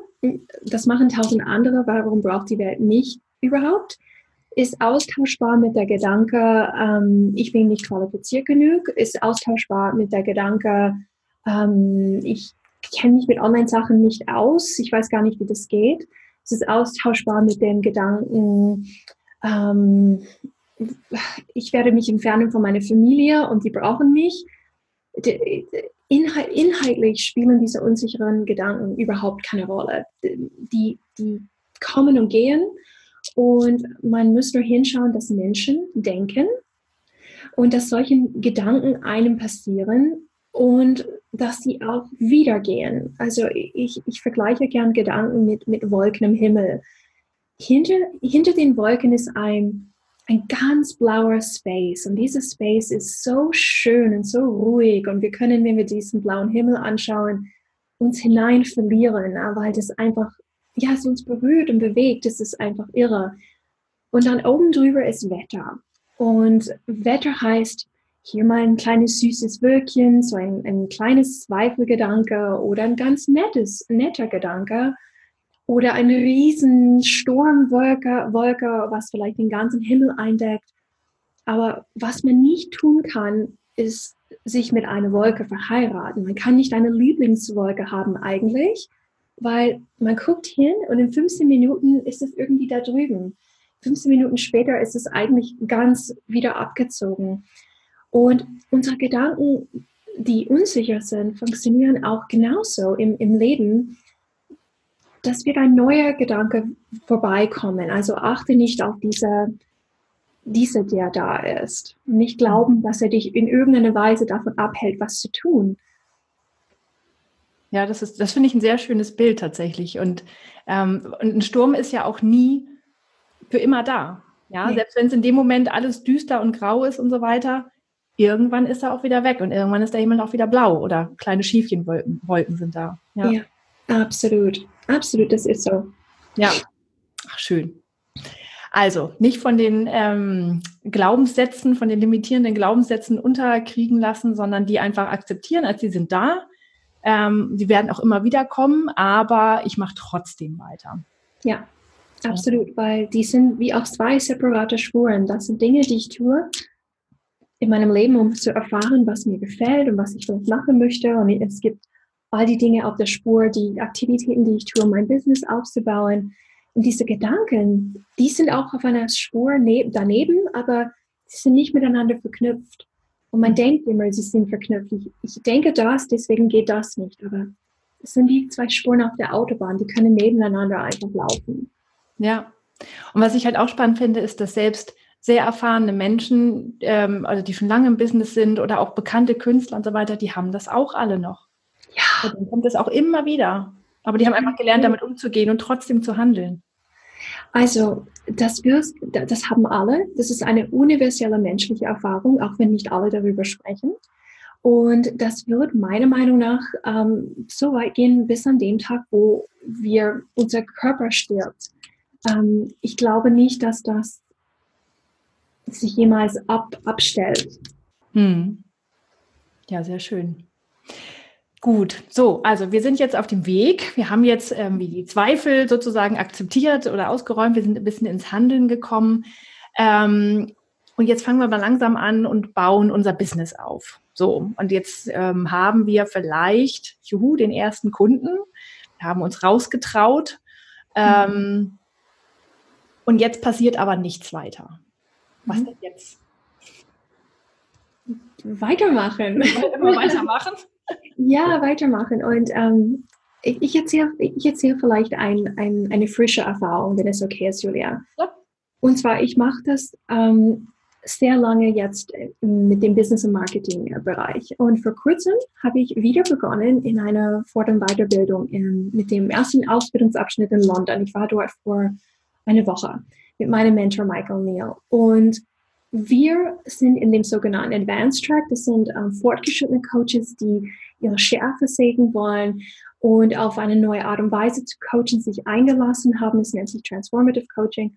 das machen tausend andere, warum braucht die Welt nicht überhaupt, ist austauschbar mit der Gedanke, ähm, ich bin nicht qualifiziert genug, ist austauschbar mit der Gedanke, ähm, ich kenne mich mit Online-Sachen nicht aus, ich weiß gar nicht, wie das geht. Es ist austauschbar mit dem Gedanken, ähm, ich werde mich entfernen von meiner Familie und die brauchen mich. inhaltlich spielen diese unsicheren Gedanken überhaupt keine Rolle. Die, die kommen und gehen und man muss nur hinschauen, dass Menschen denken und dass solche Gedanken einem passieren und dass sie auch wieder gehen. Also ich, ich vergleiche gern Gedanken mit, mit Wolken im Himmel. Hinter, hinter den Wolken ist ein, ein ganz blauer Space und dieser Space ist so schön und so ruhig und wir können, wenn wir diesen blauen Himmel anschauen, uns hinein verlieren, weil das einfach, ja, es uns berührt und bewegt, es ist einfach irre. Und dann oben drüber ist Wetter. Und Wetter heißt, hier mal ein kleines süßes Wölkchen, so ein, ein kleines Zweifelgedanke oder ein ganz nettes, netter Gedanke oder eine riesen Sturmwolke, Wolke, was vielleicht den ganzen Himmel eindeckt. Aber was man nicht tun kann, ist sich mit einer Wolke verheiraten. Man kann nicht eine Lieblingswolke haben eigentlich, weil man guckt hin und in 15 Minuten ist es irgendwie da drüben. 15 Minuten später ist es eigentlich ganz wieder abgezogen. Und unsere Gedanken, die unsicher sind, funktionieren auch genauso im, im Leben, dass wird ein neuer Gedanke vorbeikommen. Also achte nicht auf diese, diese, der da ist. Und nicht glauben, dass er dich in irgendeiner Weise davon abhält, was zu tun. Ja, das ist, das finde ich ein sehr schönes Bild tatsächlich. Und, ähm, und ein Sturm ist ja auch nie für immer da. Ja, nee. selbst wenn es in dem Moment alles düster und grau ist und so weiter, irgendwann ist er auch wieder weg und irgendwann ist der Himmel auch wieder blau oder kleine Schiefchenwolken Wolken sind da. Ja. ja, absolut. Absolut, das ist so. Ja, Ach, schön. Also nicht von den ähm, Glaubenssätzen, von den limitierenden Glaubenssätzen unterkriegen lassen, sondern die einfach akzeptieren, als sie sind da. Ähm, sie werden auch immer wieder kommen, aber ich mache trotzdem weiter. Ja, absolut, weil die sind wie auch zwei separate Spuren. Das sind Dinge, die ich tue in meinem Leben, um zu erfahren, was mir gefällt und was ich vielleicht machen möchte. Und es gibt all die Dinge auf der Spur, die Aktivitäten, die ich tue, um mein Business aufzubauen. Und diese Gedanken, die sind auch auf einer Spur daneben, aber sie sind nicht miteinander verknüpft. Und man denkt immer, sie sind verknüpft. Ich, ich denke das, deswegen geht das nicht. Aber es sind wie zwei Spuren auf der Autobahn, die können nebeneinander einfach laufen. Ja. Und was ich halt auch spannend finde, ist, dass selbst sehr erfahrene Menschen, ähm, also die schon lange im Business sind oder auch bekannte Künstler und so weiter, die haben das auch alle noch. Und dann kommt es auch immer wieder. Aber die haben einfach gelernt, damit umzugehen und trotzdem zu handeln. Also, das, wirst, das haben alle. Das ist eine universelle menschliche Erfahrung, auch wenn nicht alle darüber sprechen. Und das wird meiner Meinung nach ähm, so weit gehen bis an dem Tag, wo wir unser Körper stirbt. Ähm, ich glaube nicht, dass das sich jemals ab, abstellt. Hm. Ja, sehr schön. Gut, so, also wir sind jetzt auf dem Weg. Wir haben jetzt ähm, die Zweifel sozusagen akzeptiert oder ausgeräumt. Wir sind ein bisschen ins Handeln gekommen. Ähm, und jetzt fangen wir mal langsam an und bauen unser Business auf. So, und jetzt ähm, haben wir vielleicht, juhu, den ersten Kunden. Wir haben uns rausgetraut. Mhm. Und jetzt passiert aber nichts weiter. Was mhm. denn jetzt? Weitermachen. Immer weitermachen. Ja, weitermachen. Und ähm, ich, ich erzähle ich erzähl vielleicht ein, ein, eine frische Erfahrung, wenn es okay ist, Julia. Ja. Und zwar, ich mache das ähm, sehr lange jetzt äh, mit dem Business- und Marketing-Bereich. Und vor kurzem habe ich wieder begonnen in einer Fort- und Weiterbildung in, mit dem ersten Ausbildungsabschnitt in London. Ich war dort vor einer Woche mit meinem Mentor Michael Neal. Und wir sind in dem sogenannten Advanced Track. Das sind ähm, fortgeschrittene Coaches, die ihre Schärfe sägen wollen und auf eine neue Art und Weise zu coachen sich eingelassen haben. Es nennt sich Transformative Coaching.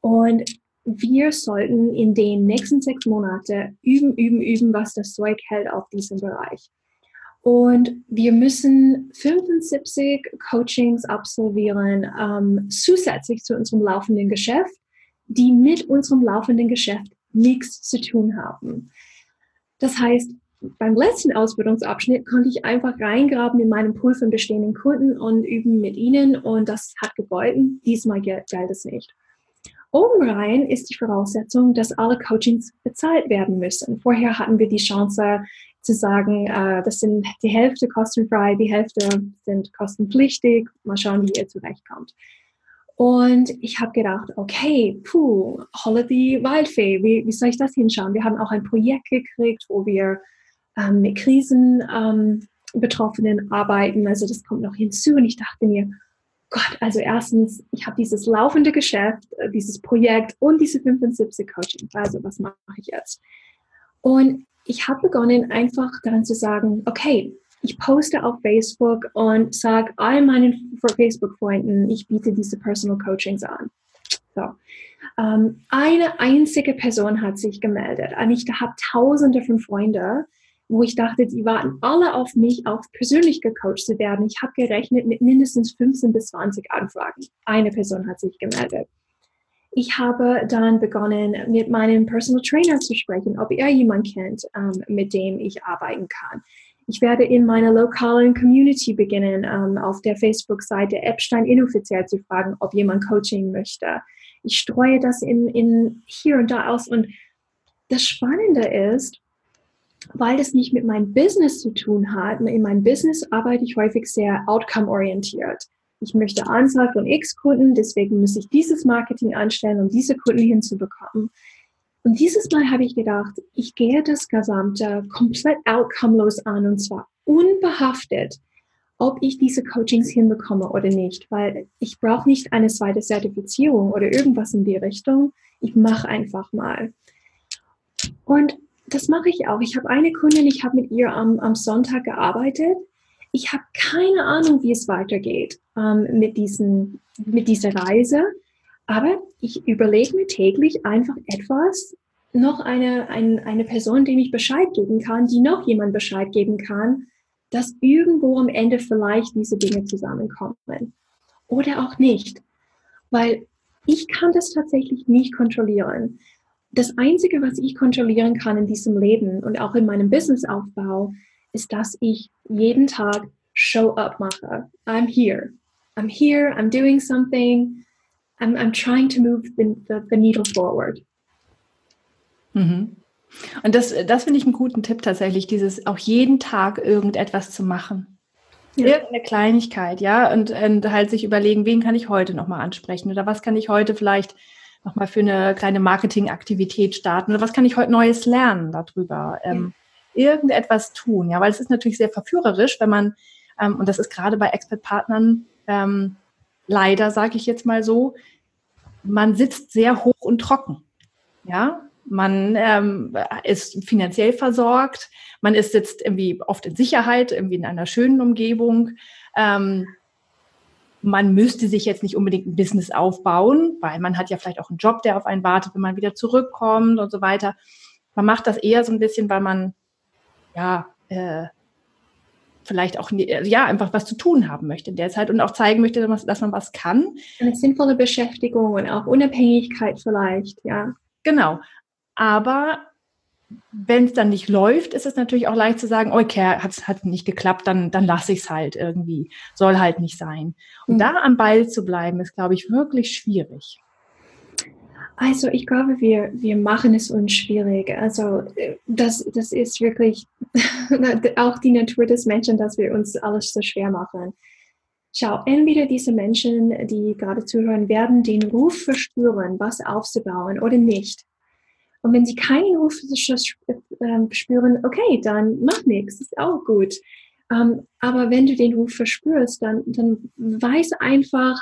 Und wir sollten in den nächsten sechs Monaten üben, üben, üben, was das Zeug hält auf diesem Bereich. Und wir müssen 75 Coachings absolvieren, ähm, zusätzlich zu unserem laufenden Geschäft, die mit unserem laufenden Geschäft nichts zu tun haben. Das heißt, beim letzten Ausbildungsabschnitt konnte ich einfach reingraben in meinen Pool von bestehenden Kunden und üben mit ihnen und das hat gegolten. Diesmal gilt es nicht. Oben rein ist die Voraussetzung, dass alle Coachings bezahlt werden müssen. Vorher hatten wir die Chance zu sagen, äh, das sind die Hälfte kostenfrei, die Hälfte sind kostenpflichtig. Mal schauen, wie ihr zurechtkommt. Und ich habe gedacht, okay, puh, Holiday Wildfee, wie, wie soll ich das hinschauen? Wir haben auch ein Projekt gekriegt, wo wir ähm, mit Krisenbetroffenen ähm, arbeiten. Also das kommt noch hinzu. Und ich dachte mir, Gott, also erstens, ich habe dieses laufende Geschäft, äh, dieses Projekt und diese 75 Coaching. Also was mache ich jetzt? Und ich habe begonnen, einfach daran zu sagen, okay, ich poste auf Facebook und sage all meinen Facebook-Freunden, ich biete diese Personal Coachings an. So. Ähm, eine einzige Person hat sich gemeldet. Und ich habe tausende von Freunden, wo ich dachte, die warten alle auf mich, auch persönlich gecoacht zu werden. Ich habe gerechnet mit mindestens 15 bis 20 Anfragen. Eine Person hat sich gemeldet. Ich habe dann begonnen, mit meinem Personal Trainer zu sprechen, ob er jemanden kennt, ähm, mit dem ich arbeiten kann. Ich werde in meiner lokalen Community beginnen, ähm, auf der Facebook-Seite Epstein inoffiziell zu fragen, ob jemand Coaching möchte. Ich streue das in, in hier und da aus. Und das Spannende ist, weil das nicht mit meinem Business zu tun hat, in meinem Business arbeite ich häufig sehr outcome-orientiert. Ich möchte Anzahl von X Kunden, deswegen muss ich dieses Marketing anstellen, um diese Kunden hinzubekommen. Und dieses Mal habe ich gedacht, ich gehe das Gesamte komplett outcomelos an und zwar unbehaftet, ob ich diese Coachings hinbekomme oder nicht, weil ich brauche nicht eine zweite Zertifizierung oder irgendwas in die Richtung. Ich mache einfach mal. Und das mache ich auch. Ich habe eine Kundin, ich habe mit ihr am, am Sonntag gearbeitet. Ich habe keine Ahnung, wie es weitergeht ähm, mit, diesen, mit dieser Reise. Aber ich überlege mir täglich einfach etwas, noch eine, ein, eine Person, dem ich Bescheid geben kann, die noch jemand Bescheid geben kann, dass irgendwo am Ende vielleicht diese Dinge zusammenkommen. Oder auch nicht. Weil ich kann das tatsächlich nicht kontrollieren. Das Einzige, was ich kontrollieren kann in diesem Leben und auch in meinem Businessaufbau, ist, dass ich jeden Tag Show up mache. I'm here. I'm here. I'm doing something. I'm, I'm trying to move the, the, the needle forward. Mhm. Und das, das finde ich einen guten Tipp tatsächlich, dieses auch jeden Tag irgendetwas zu machen. Ja. Irgendeine Kleinigkeit, ja, und, und halt sich überlegen, wen kann ich heute nochmal ansprechen oder was kann ich heute vielleicht nochmal für eine kleine Marketingaktivität starten oder was kann ich heute Neues lernen darüber. Ähm, irgendetwas tun, ja, weil es ist natürlich sehr verführerisch, wenn man, ähm, und das ist gerade bei Expert-Partnern ähm, leider, sage ich jetzt mal so, man sitzt sehr hoch und trocken, ja, man ähm, ist finanziell versorgt, man ist jetzt irgendwie oft in Sicherheit, irgendwie in einer schönen Umgebung. Ähm, man müsste sich jetzt nicht unbedingt ein Business aufbauen, weil man hat ja vielleicht auch einen Job, der auf einen wartet, wenn man wieder zurückkommt und so weiter. Man macht das eher so ein bisschen, weil man ja äh, vielleicht auch ja einfach was zu tun haben möchte in der Zeit und auch zeigen möchte, dass man was kann. Eine sinnvolle Beschäftigung und auch Unabhängigkeit vielleicht, ja. Genau. Aber wenn es dann nicht läuft, ist es natürlich auch leicht zu sagen, okay, hat es nicht geklappt, dann, dann lasse ich es halt irgendwie. Soll halt nicht sein. Und mhm. da am Ball zu bleiben, ist, glaube ich, wirklich schwierig. Also ich glaube, wir, wir machen es uns schwierig. Also das, das ist wirklich auch die Natur des Menschen, dass wir uns alles so schwer machen. Schau, entweder diese Menschen, die gerade zuhören, werden den Ruf verspüren, was aufzubauen oder nicht. Und wenn sie keinen Ruf ähm, spüren, okay, dann mach nichts, ist auch gut. Ähm, aber wenn du den Ruf verspürst, dann, dann weiß einfach,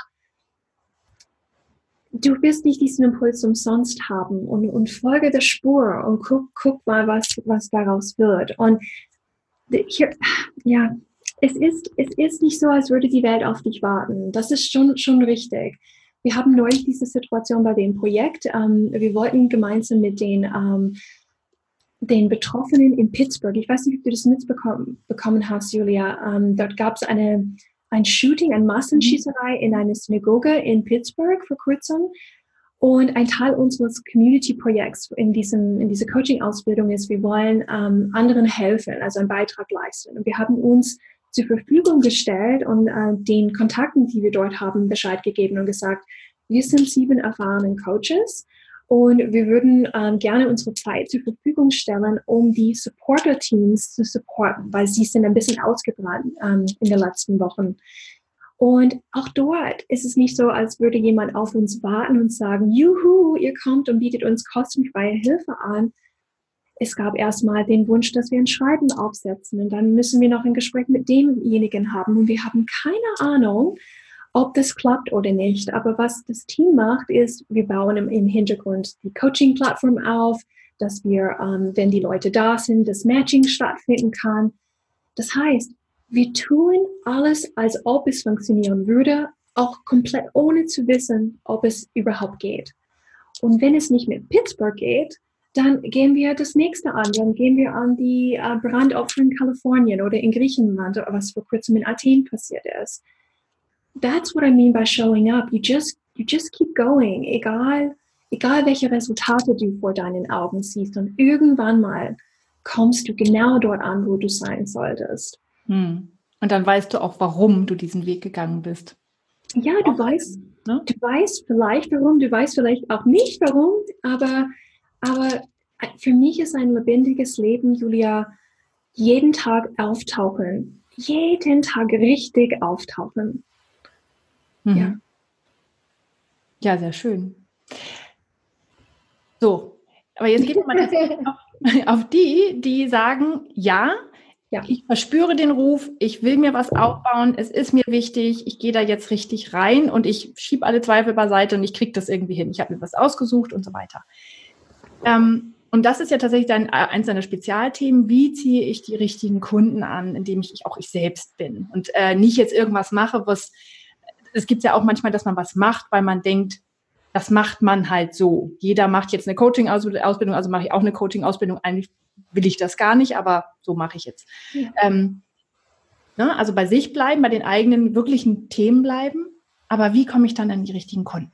du wirst nicht diesen Impuls umsonst haben und, und folge der Spur und guck, guck mal, was, was daraus wird. Und hier, ja, es ist, es ist nicht so, als würde die Welt auf dich warten. Das ist schon, schon richtig. Wir haben neulich diese Situation bei dem Projekt. Ähm, wir wollten gemeinsam mit den, ähm, den Betroffenen in Pittsburgh, ich weiß nicht, ob du das mitbekommen bekommen hast, Julia, ähm, dort gab es eine, ein Shooting, eine Massenschießerei in einer Synagoge in Pittsburgh vor kurzem. Und ein Teil unseres Community-Projekts in, diesem, in dieser Coaching-Ausbildung ist, wir wollen ähm, anderen helfen, also einen Beitrag leisten. Und wir haben uns zur Verfügung gestellt und äh, den Kontakten, die wir dort haben, Bescheid gegeben und gesagt, wir sind sieben erfahrene Coaches und wir würden ähm, gerne unsere Zeit zur Verfügung stellen, um die Supporter-Teams zu supporten, weil sie sind ein bisschen ausgebrannt ähm, in den letzten Wochen. Und auch dort ist es nicht so, als würde jemand auf uns warten und sagen, juhu, ihr kommt und bietet uns kostenfreie Hilfe an, es gab erstmal den Wunsch, dass wir ein Schreiben aufsetzen. Und dann müssen wir noch ein Gespräch mit demjenigen haben. Und wir haben keine Ahnung, ob das klappt oder nicht. Aber was das Team macht, ist, wir bauen im, Hintergrund die Coaching-Plattform auf, dass wir, ähm, wenn die Leute da sind, das Matching stattfinden kann. Das heißt, wir tun alles, als ob es funktionieren würde, auch komplett ohne zu wissen, ob es überhaupt geht. Und wenn es nicht mit Pittsburgh geht, dann gehen wir das nächste an. Dann gehen wir an die äh, Brandopfer in Kalifornien oder in Griechenland, was vor kurzem in Athen passiert ist. That's what I mean by showing up. You just, you just keep going, egal, egal welche Resultate du vor deinen Augen siehst. Und irgendwann mal kommst du genau dort an, wo du sein solltest. Hm. Und dann weißt du auch, warum du diesen Weg gegangen bist. Ja, du auch, weißt, ne? du weißt vielleicht warum, du weißt vielleicht auch nicht warum, aber aber für mich ist ein lebendiges Leben, Julia, jeden Tag auftauchen. Jeden Tag richtig auftauchen. Mhm. Ja. Ja, sehr schön. So, aber jetzt wir mal auf, auf die, die sagen, ja, ja, ich verspüre den Ruf, ich will mir was aufbauen, es ist mir wichtig, ich gehe da jetzt richtig rein und ich schiebe alle Zweifel beiseite und ich kriege das irgendwie hin. Ich habe mir was ausgesucht und so weiter. Ähm, und das ist ja tatsächlich dann äh, eins deiner Spezialthemen. Wie ziehe ich die richtigen Kunden an, indem ich auch ich selbst bin und äh, nicht jetzt irgendwas mache, was es gibt ja auch manchmal, dass man was macht, weil man denkt, das macht man halt so. Jeder macht jetzt eine Coaching-Ausbildung, also mache ich auch eine Coaching-Ausbildung. Eigentlich will ich das gar nicht, aber so mache ich jetzt. Ja. Ähm, ne, also bei sich bleiben, bei den eigenen wirklichen Themen bleiben. Aber wie komme ich dann an die richtigen Kunden?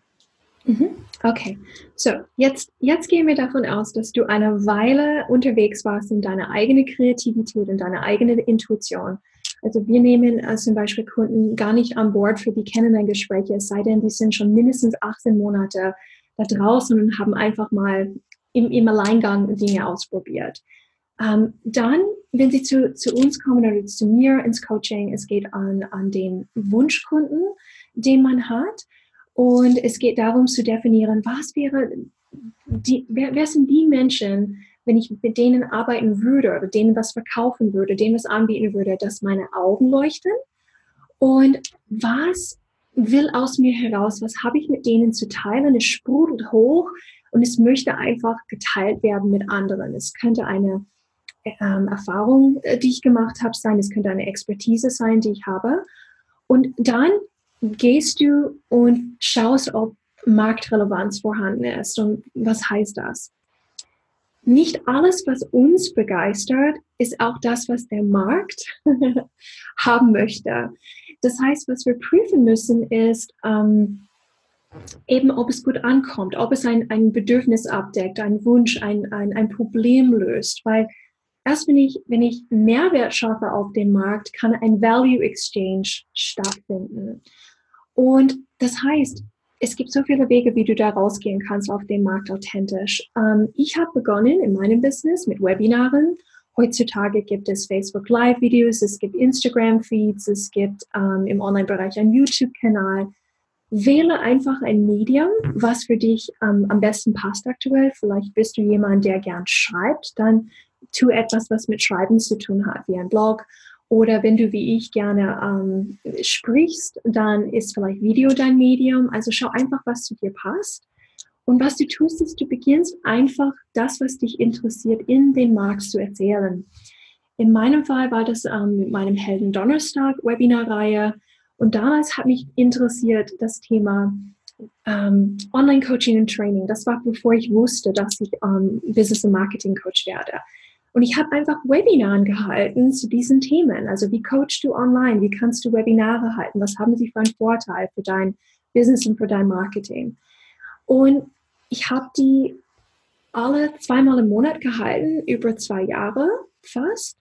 Mhm. Okay, so jetzt, jetzt gehen wir davon aus, dass du eine Weile unterwegs warst in deiner eigenen Kreativität und deiner eigenen Intuition. Also wir nehmen äh, zum Beispiel Kunden gar nicht an Bord für die Kennenlerngespräche, es sei denn, die sind schon mindestens 18 Monate da draußen und haben einfach mal im, im Alleingang Dinge ausprobiert. Ähm, dann, wenn sie zu, zu uns kommen oder zu mir ins Coaching, es geht an, an den Wunschkunden, den man hat. Und es geht darum zu definieren, was wäre, die, wer, wer sind die Menschen, wenn ich mit denen arbeiten würde oder denen was verkaufen würde, denen was anbieten würde, dass meine Augen leuchten? Und was will aus mir heraus, was habe ich mit denen zu teilen? Es sprudelt hoch und es möchte einfach geteilt werden mit anderen. Es könnte eine ähm, Erfahrung, äh, die ich gemacht habe, sein, es könnte eine Expertise sein, die ich habe. Und dann gehst du und schaust, ob Marktrelevanz vorhanden ist. Und was heißt das? Nicht alles, was uns begeistert, ist auch das, was der Markt haben möchte. Das heißt, was wir prüfen müssen, ist ähm, eben, ob es gut ankommt, ob es ein, ein Bedürfnis abdeckt, ein Wunsch, ein, ein, ein Problem löst. Weil erst wenn ich, wenn ich Mehrwert schaffe auf dem Markt, kann ein Value Exchange stattfinden. Und das heißt, es gibt so viele Wege, wie du da rausgehen kannst auf dem Markt authentisch. Ähm, ich habe begonnen in meinem Business mit Webinaren. Heutzutage gibt es Facebook Live-Videos, es gibt Instagram-Feeds, es gibt ähm, im Online-Bereich einen YouTube-Kanal. Wähle einfach ein Medium, was für dich ähm, am besten passt aktuell. Vielleicht bist du jemand, der gern schreibt, dann tu etwas, was mit Schreiben zu tun hat, wie ein Blog oder wenn du wie ich gerne ähm, sprichst, dann ist vielleicht Video dein Medium. Also schau einfach, was zu dir passt. Und was du tust, ist, du beginnst einfach das, was dich interessiert, in den Markt zu erzählen. In meinem Fall war das ähm, mit meinem Helden Donnerstag Webinarreihe. Und damals hat mich interessiert das Thema ähm, Online-Coaching und Training. Das war bevor ich wusste, dass ich ähm, Business- und Marketing-Coach werde. Und ich habe einfach Webinaren gehalten zu diesen Themen. Also wie coachst du online? Wie kannst du Webinare halten? Was haben sie für einen Vorteil für dein Business und für dein Marketing? Und ich habe die alle zweimal im Monat gehalten, über zwei Jahre fast.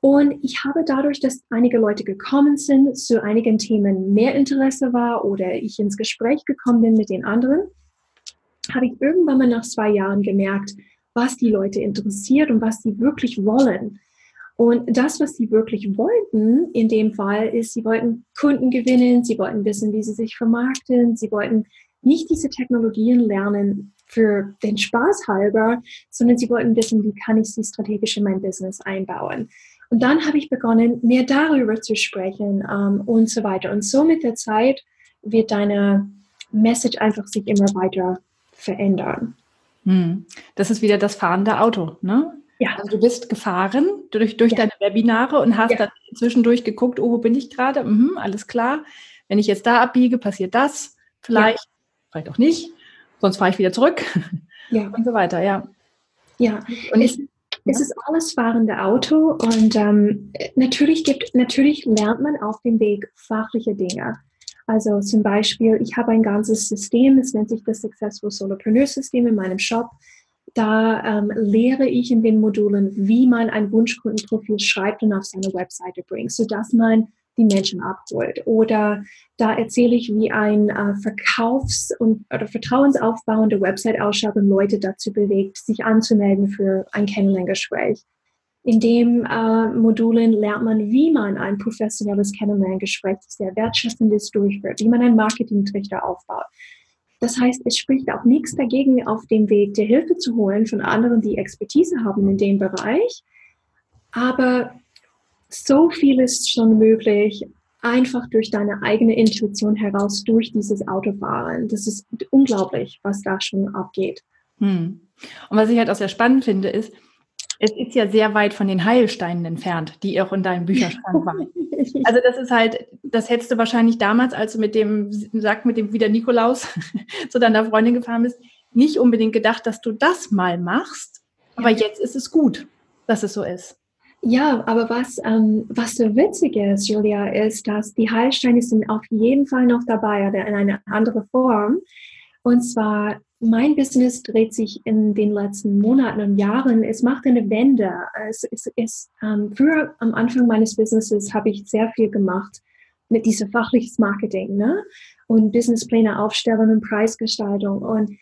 Und ich habe dadurch, dass einige Leute gekommen sind, zu einigen Themen mehr Interesse war oder ich ins Gespräch gekommen bin mit den anderen, habe ich irgendwann mal nach zwei Jahren gemerkt, was die Leute interessiert und was sie wirklich wollen. Und das, was sie wirklich wollten in dem Fall, ist, sie wollten Kunden gewinnen, sie wollten wissen, wie sie sich vermarkten, sie wollten nicht diese Technologien lernen für den Spaß halber, sondern sie wollten wissen, wie kann ich sie strategisch in mein Business einbauen. Und dann habe ich begonnen, mehr darüber zu sprechen ähm, und so weiter. Und so mit der Zeit wird deine Message einfach sich immer weiter verändern. Hm. Das ist wieder das fahrende Auto, ne? Ja. Also du bist gefahren durch, durch ja. deine Webinare und hast ja. dann zwischendurch geguckt, oh, wo bin ich gerade? Mhm, alles klar. Wenn ich jetzt da abbiege, passiert das. Vielleicht, ja. vielleicht auch nicht. Sonst fahre ich wieder zurück. Ja. Und so weiter, ja. Ja. Und ich, es ist alles fahrende Auto und ähm, natürlich gibt, natürlich lernt man auf dem Weg fachliche Dinge. Also zum Beispiel, ich habe ein ganzes System, es nennt sich das Successful Solopreneur System in meinem Shop. Da ähm, lehre ich in den Modulen, wie man ein Wunschkundenprofil schreibt und auf seine Webseite bringt, sodass man die Menschen abholt. Oder da erzähle ich, wie ein äh, Verkaufs- und oder vertrauensaufbauende Website ausschaut und Leute dazu bewegt, sich anzumelden für ein Kennenlerngespräch. In dem äh, Modulen lernt man, wie man ein professionelles Kennenlerngespräch sehr wertschätzendes durchführt, wie man einen Marketingtrichter aufbaut. Das heißt, es spricht auch nichts dagegen, auf dem Weg der Hilfe zu holen von anderen, die Expertise haben in dem Bereich. Aber so viel ist schon möglich, einfach durch deine eigene Intuition heraus, durch dieses Autofahren. Das ist unglaublich, was da schon abgeht. Hm. Und was ich halt auch sehr spannend finde, ist, es ist ja sehr weit von den Heilsteinen entfernt, die auch in deinem Bücherschrank waren. Also das ist halt, das hättest du wahrscheinlich damals, als du mit dem, sag mit dem wieder Nikolaus zu deiner Freundin gefahren bist, nicht unbedingt gedacht, dass du das mal machst. Aber ja. jetzt ist es gut, dass es so ist. Ja, aber was, ähm, was so witzig ist, Julia, ist, dass die Heilsteine sind auf jeden Fall noch dabei oder in einer anderen Form. Und zwar, mein Business dreht sich in den letzten Monaten und Jahren. Es macht eine Wende. Es, es, es ähm, früher am Anfang meines Businesses habe ich sehr viel gemacht mit diesem fachliches Marketing ne? und Businesspläne aufstellen und Preisgestaltung. Und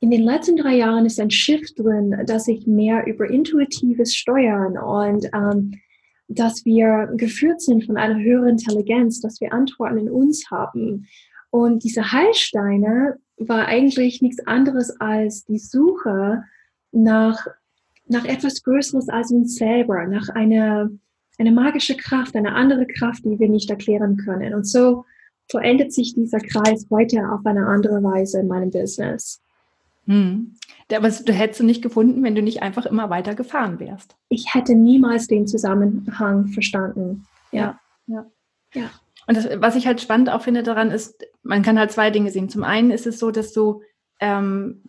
in den letzten drei Jahren ist ein Shift drin, dass ich mehr über intuitives Steuern und ähm, dass wir geführt sind von einer höheren Intelligenz, dass wir Antworten in uns haben. Und diese Heilsteine war eigentlich nichts anderes als die Suche nach, nach etwas Größeres als uns selber, nach einer, einer magische Kraft, eine andere Kraft, die wir nicht erklären können. Und so verändert sich dieser Kreis heute auf eine andere Weise in meinem Business. Hm. Aber du hättest du nicht gefunden, wenn du nicht einfach immer weiter gefahren wärst. Ich hätte niemals den Zusammenhang verstanden. Ja. Ja. ja. Und das, was ich halt spannend auch finde daran ist, man kann halt zwei Dinge sehen. Zum einen ist es so, dass du ähm,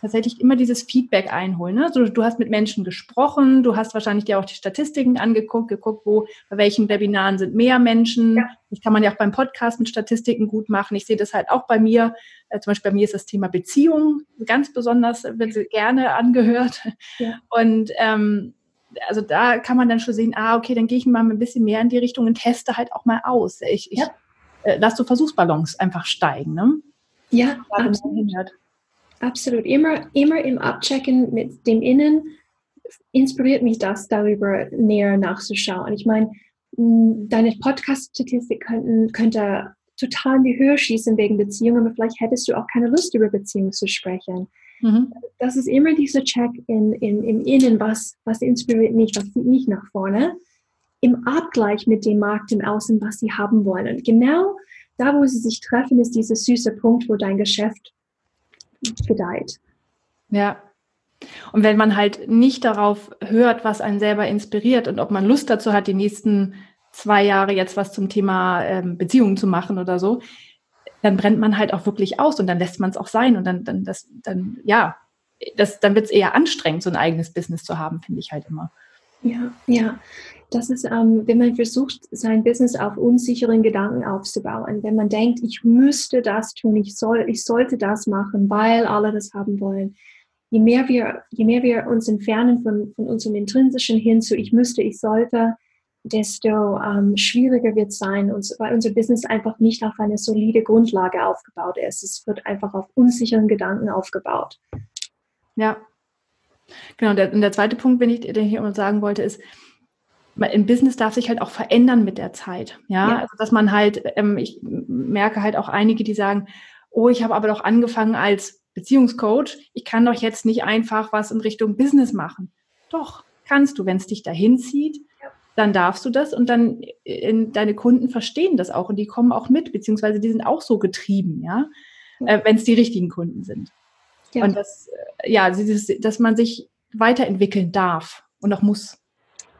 tatsächlich immer dieses Feedback einholen. Ne? Also du hast mit Menschen gesprochen, du hast wahrscheinlich dir auch die Statistiken angeguckt, geguckt, wo bei welchen Webinaren sind mehr Menschen. Ja. Das kann man ja auch beim Podcast mit Statistiken gut machen. Ich sehe das halt auch bei mir. Äh, zum Beispiel bei mir ist das Thema Beziehung ganz besonders, wird gerne angehört. Ja. Und ähm, also da kann man dann schon sehen, ah, okay, dann gehe ich mal ein bisschen mehr in die Richtung und teste halt auch mal aus. Ich, ich ja. äh, lass so Versuchsballons einfach steigen. Ne? Ja, absolut. absolut. Immer, immer im Abchecken mit dem Innen inspiriert mich das, darüber näher nachzuschauen. Ich meine, deine Podcast-Statistik könnte total in die Höhe schießen wegen Beziehungen, aber vielleicht hättest du auch keine Lust, über Beziehungen zu sprechen. Mhm. Das ist immer dieser Check in, in, im Innen, was, was inspiriert mich, was zieht mich nach vorne, im Abgleich mit dem Markt im Außen, was sie haben wollen. Und genau da, wo sie sich treffen, ist dieser süße Punkt, wo dein Geschäft gedeiht. Ja. Und wenn man halt nicht darauf hört, was einen selber inspiriert und ob man Lust dazu hat, die nächsten zwei Jahre jetzt was zum Thema ähm, Beziehungen zu machen oder so, dann brennt man halt auch wirklich aus und dann lässt man es auch sein und dann, dann, das, dann, ja, das, dann wird es eher anstrengend, so ein eigenes Business zu haben, finde ich halt immer. Ja, ja. Das ist, ähm, wenn man versucht, sein Business auf unsicheren Gedanken aufzubauen, wenn man denkt, ich müsste das tun, ich soll, ich sollte das machen, weil alle das haben wollen. Je mehr wir, je mehr wir uns entfernen von, von unserem Intrinsischen hin zu, ich müsste, ich sollte, desto ähm, schwieriger wird es sein, uns, weil unser Business einfach nicht auf eine solide Grundlage aufgebaut ist. Es wird einfach auf unsicheren Gedanken aufgebaut. Ja, genau. Der, und der zweite Punkt, den ich, den ich immer sagen wollte, ist, ein Business darf sich halt auch verändern mit der Zeit. Ja, ja. Also, dass man halt, ähm, ich merke halt auch einige, die sagen, oh, ich habe aber doch angefangen als Beziehungscoach, ich kann doch jetzt nicht einfach was in Richtung Business machen. Doch, kannst du, wenn es dich dahin zieht dann darfst du das und dann in, deine Kunden verstehen das auch und die kommen auch mit, beziehungsweise die sind auch so getrieben, ja, äh, wenn es die richtigen Kunden sind. Ja. Und das, äh, ja, dieses, dass man sich weiterentwickeln darf und auch muss.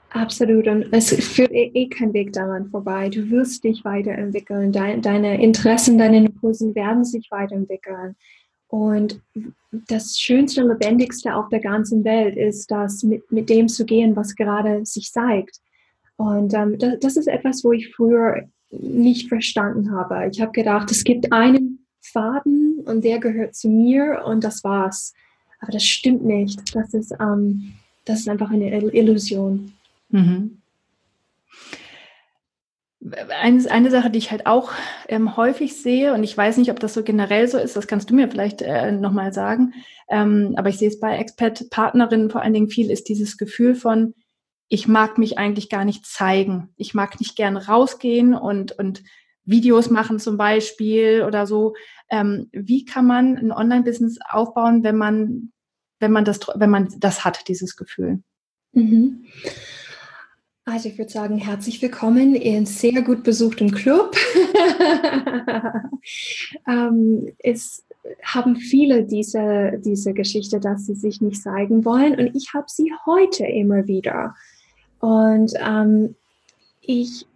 Absolut. Und es führt eh, eh kein Weg daran vorbei. Du wirst dich weiterentwickeln. Dein, deine Interessen, deine Impulsen werden sich weiterentwickeln. Und das Schönste, Lebendigste auf der ganzen Welt ist, das mit, mit dem zu gehen, was gerade sich zeigt. Und ähm, das, das ist etwas, wo ich früher nicht verstanden habe. Ich habe gedacht, es gibt einen Faden und der gehört zu mir und das war's. Aber das stimmt nicht. Das ist, ähm, das ist einfach eine Illusion. Mhm. Eine, eine Sache, die ich halt auch ähm, häufig sehe, und ich weiß nicht, ob das so generell so ist, das kannst du mir vielleicht äh, nochmal sagen, ähm, aber ich sehe es bei Expert-Partnerinnen vor allen Dingen viel, ist dieses Gefühl von, ich mag mich eigentlich gar nicht zeigen. Ich mag nicht gern rausgehen und, und Videos machen zum Beispiel oder so. Ähm, wie kann man ein Online-Business aufbauen, wenn man, wenn man das, wenn man das hat, dieses Gefühl? Mhm. Also ich würde sagen, herzlich willkommen in sehr gut besuchtem Club. ähm, es haben viele diese, diese Geschichte, dass sie sich nicht zeigen wollen. Und ich habe sie heute immer wieder. Und ähm, ich,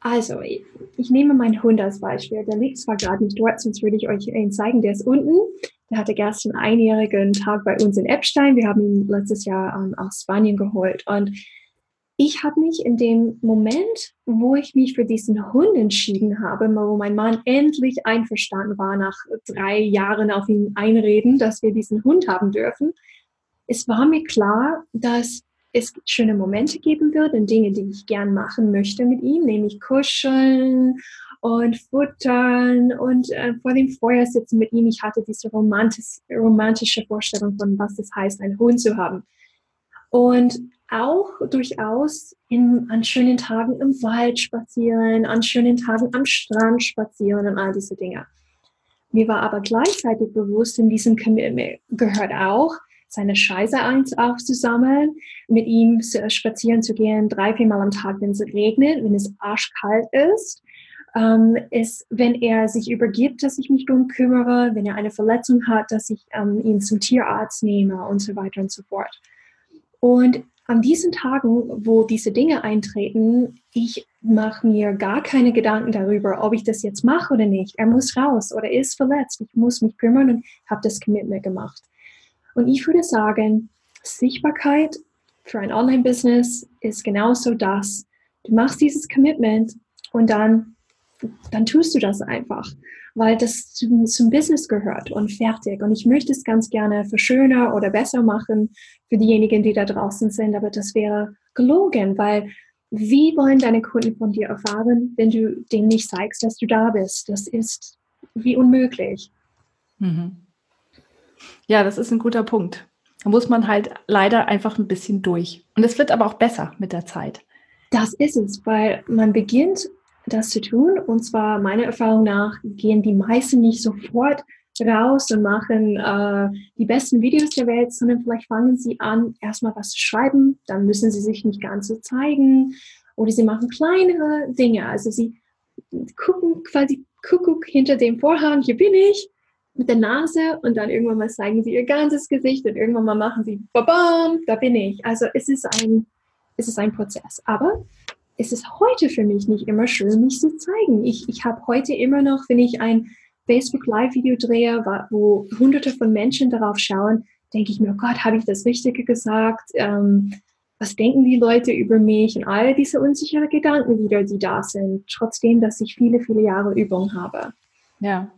also, ich, ich, nehme meinen Hund als Beispiel. Der liegt zwar gerade nicht dort, sonst würde ich euch ihn zeigen. Der ist unten. Der hatte gestern einen einjährigen Tag bei uns in Epstein. Wir haben ihn letztes Jahr ähm, aus Spanien geholt. Und ich habe mich in dem Moment, wo ich mich für diesen Hund entschieden habe, wo mein Mann endlich einverstanden war, nach drei Jahren auf ihn einreden, dass wir diesen Hund haben dürfen, es war mir klar, dass es schöne Momente geben wird und Dinge, die ich gern machen möchte mit ihm, nämlich kuscheln und futtern und äh, vor dem Feuer sitzen mit ihm. Ich hatte diese romantisch, romantische Vorstellung von, was es heißt, einen Hund zu haben. Und auch durchaus in, an schönen Tagen im Wald spazieren, an schönen Tagen am Strand spazieren und all diese Dinge. Mir war aber gleichzeitig bewusst, in diesem Commitment gehört auch, seine Scheiße aufzusammeln, mit ihm spazieren zu gehen, drei, vier Mal am Tag, wenn es regnet, wenn es arschkalt ist. Ähm, ist, wenn er sich übergibt, dass ich mich darum kümmere, wenn er eine Verletzung hat, dass ich ähm, ihn zum Tierarzt nehme und so weiter und so fort. Und an diesen Tagen, wo diese Dinge eintreten, ich mache mir gar keine Gedanken darüber, ob ich das jetzt mache oder nicht. Er muss raus oder er ist verletzt. Ich muss mich kümmern und habe das Commitment gemacht. Und ich würde sagen, Sichtbarkeit für ein Online-Business ist genauso das. Du machst dieses Commitment und dann, dann tust du das einfach, weil das zum, zum Business gehört und fertig. Und ich möchte es ganz gerne für schöner oder besser machen für diejenigen, die da draußen sind, aber das wäre gelogen, weil wie wollen deine Kunden von dir erfahren, wenn du denen nicht zeigst, dass du da bist? Das ist wie unmöglich. Mhm. Ja, das ist ein guter Punkt. Da muss man halt leider einfach ein bisschen durch. Und es wird aber auch besser mit der Zeit. Das ist es, weil man beginnt das zu tun. Und zwar meiner Erfahrung nach gehen die meisten nicht sofort raus und machen äh, die besten Videos der Welt, sondern vielleicht fangen sie an, erstmal was zu schreiben. Dann müssen sie sich nicht ganz so zeigen. Oder sie machen kleinere Dinge. Also sie gucken quasi Kuckuck hinter dem Vorhang, hier bin ich mit der Nase und dann irgendwann mal zeigen sie ihr ganzes Gesicht und irgendwann mal machen sie, babam, da bin ich. Also es ist ein, es ist ein Prozess. Aber es ist heute für mich nicht immer schön, mich zu zeigen. Ich, ich habe heute immer noch, wenn ich ein Facebook Live-Video drehe, wo hunderte von Menschen darauf schauen, denke ich mir, oh Gott, habe ich das Richtige gesagt? Ähm, was denken die Leute über mich? Und all diese unsicheren Gedanken wieder, die da sind, trotzdem, dass ich viele, viele Jahre Übung habe. Ja,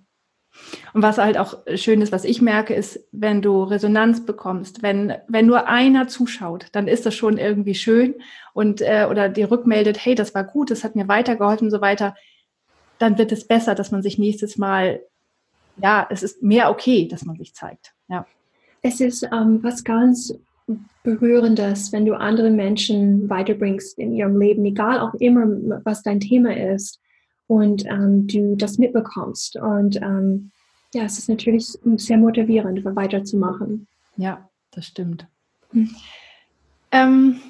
und was halt auch schön ist, was ich merke, ist, wenn du Resonanz bekommst, wenn, wenn nur einer zuschaut, dann ist das schon irgendwie schön und äh, oder dir rückmeldet, hey, das war gut, das hat mir weitergeholfen und so weiter, dann wird es besser, dass man sich nächstes Mal, ja, es ist mehr okay, dass man sich zeigt. Ja. Es ist ähm, was ganz Berührendes, wenn du andere Menschen weiterbringst in ihrem Leben, egal auch immer, was dein Thema ist und ähm, du das mitbekommst. Und ähm, ja, es ist natürlich sehr motivierend, weiterzumachen. Ja, das stimmt. Hm. Ähm,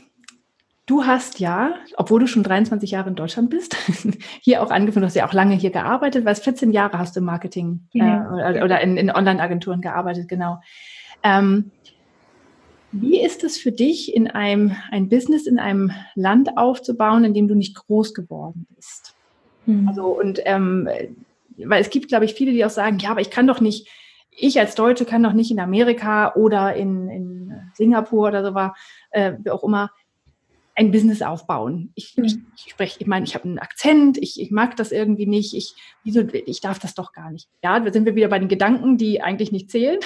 du hast ja, obwohl du schon 23 Jahre in Deutschland bist, hier auch angefangen, du hast ja auch lange hier gearbeitet, weil 14 Jahre hast du im Marketing ja. äh, oder in, in Online-Agenturen gearbeitet, genau. Ähm, wie ist es für dich, in einem ein Business in einem Land aufzubauen, in dem du nicht groß geworden bist? Mhm. Also und ähm, weil es gibt, glaube ich, viele, die auch sagen, ja, aber ich kann doch nicht, ich als Deutsche kann doch nicht in Amerika oder in, in Singapur oder so war, äh, wie auch immer, ein Business aufbauen. Ich, mhm. ich, ich spreche, ich meine, ich habe einen Akzent, ich, ich mag das irgendwie nicht, ich, wieso, ich darf das doch gar nicht. Ja, da sind wir wieder bei den Gedanken, die eigentlich nicht zählen,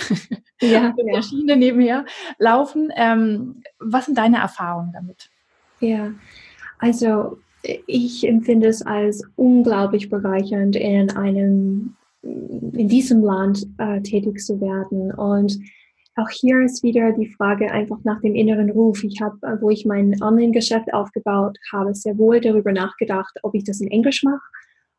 ja, ja. der Schiene nebenher laufen. Ähm, was sind deine Erfahrungen damit? Ja, also ich empfinde es als unglaublich bereichernd, in einem, in diesem Land äh, tätig zu werden. Und auch hier ist wieder die Frage einfach nach dem inneren Ruf. Ich habe, wo ich mein Online-Geschäft aufgebaut habe, sehr wohl darüber nachgedacht, ob ich das in Englisch mache,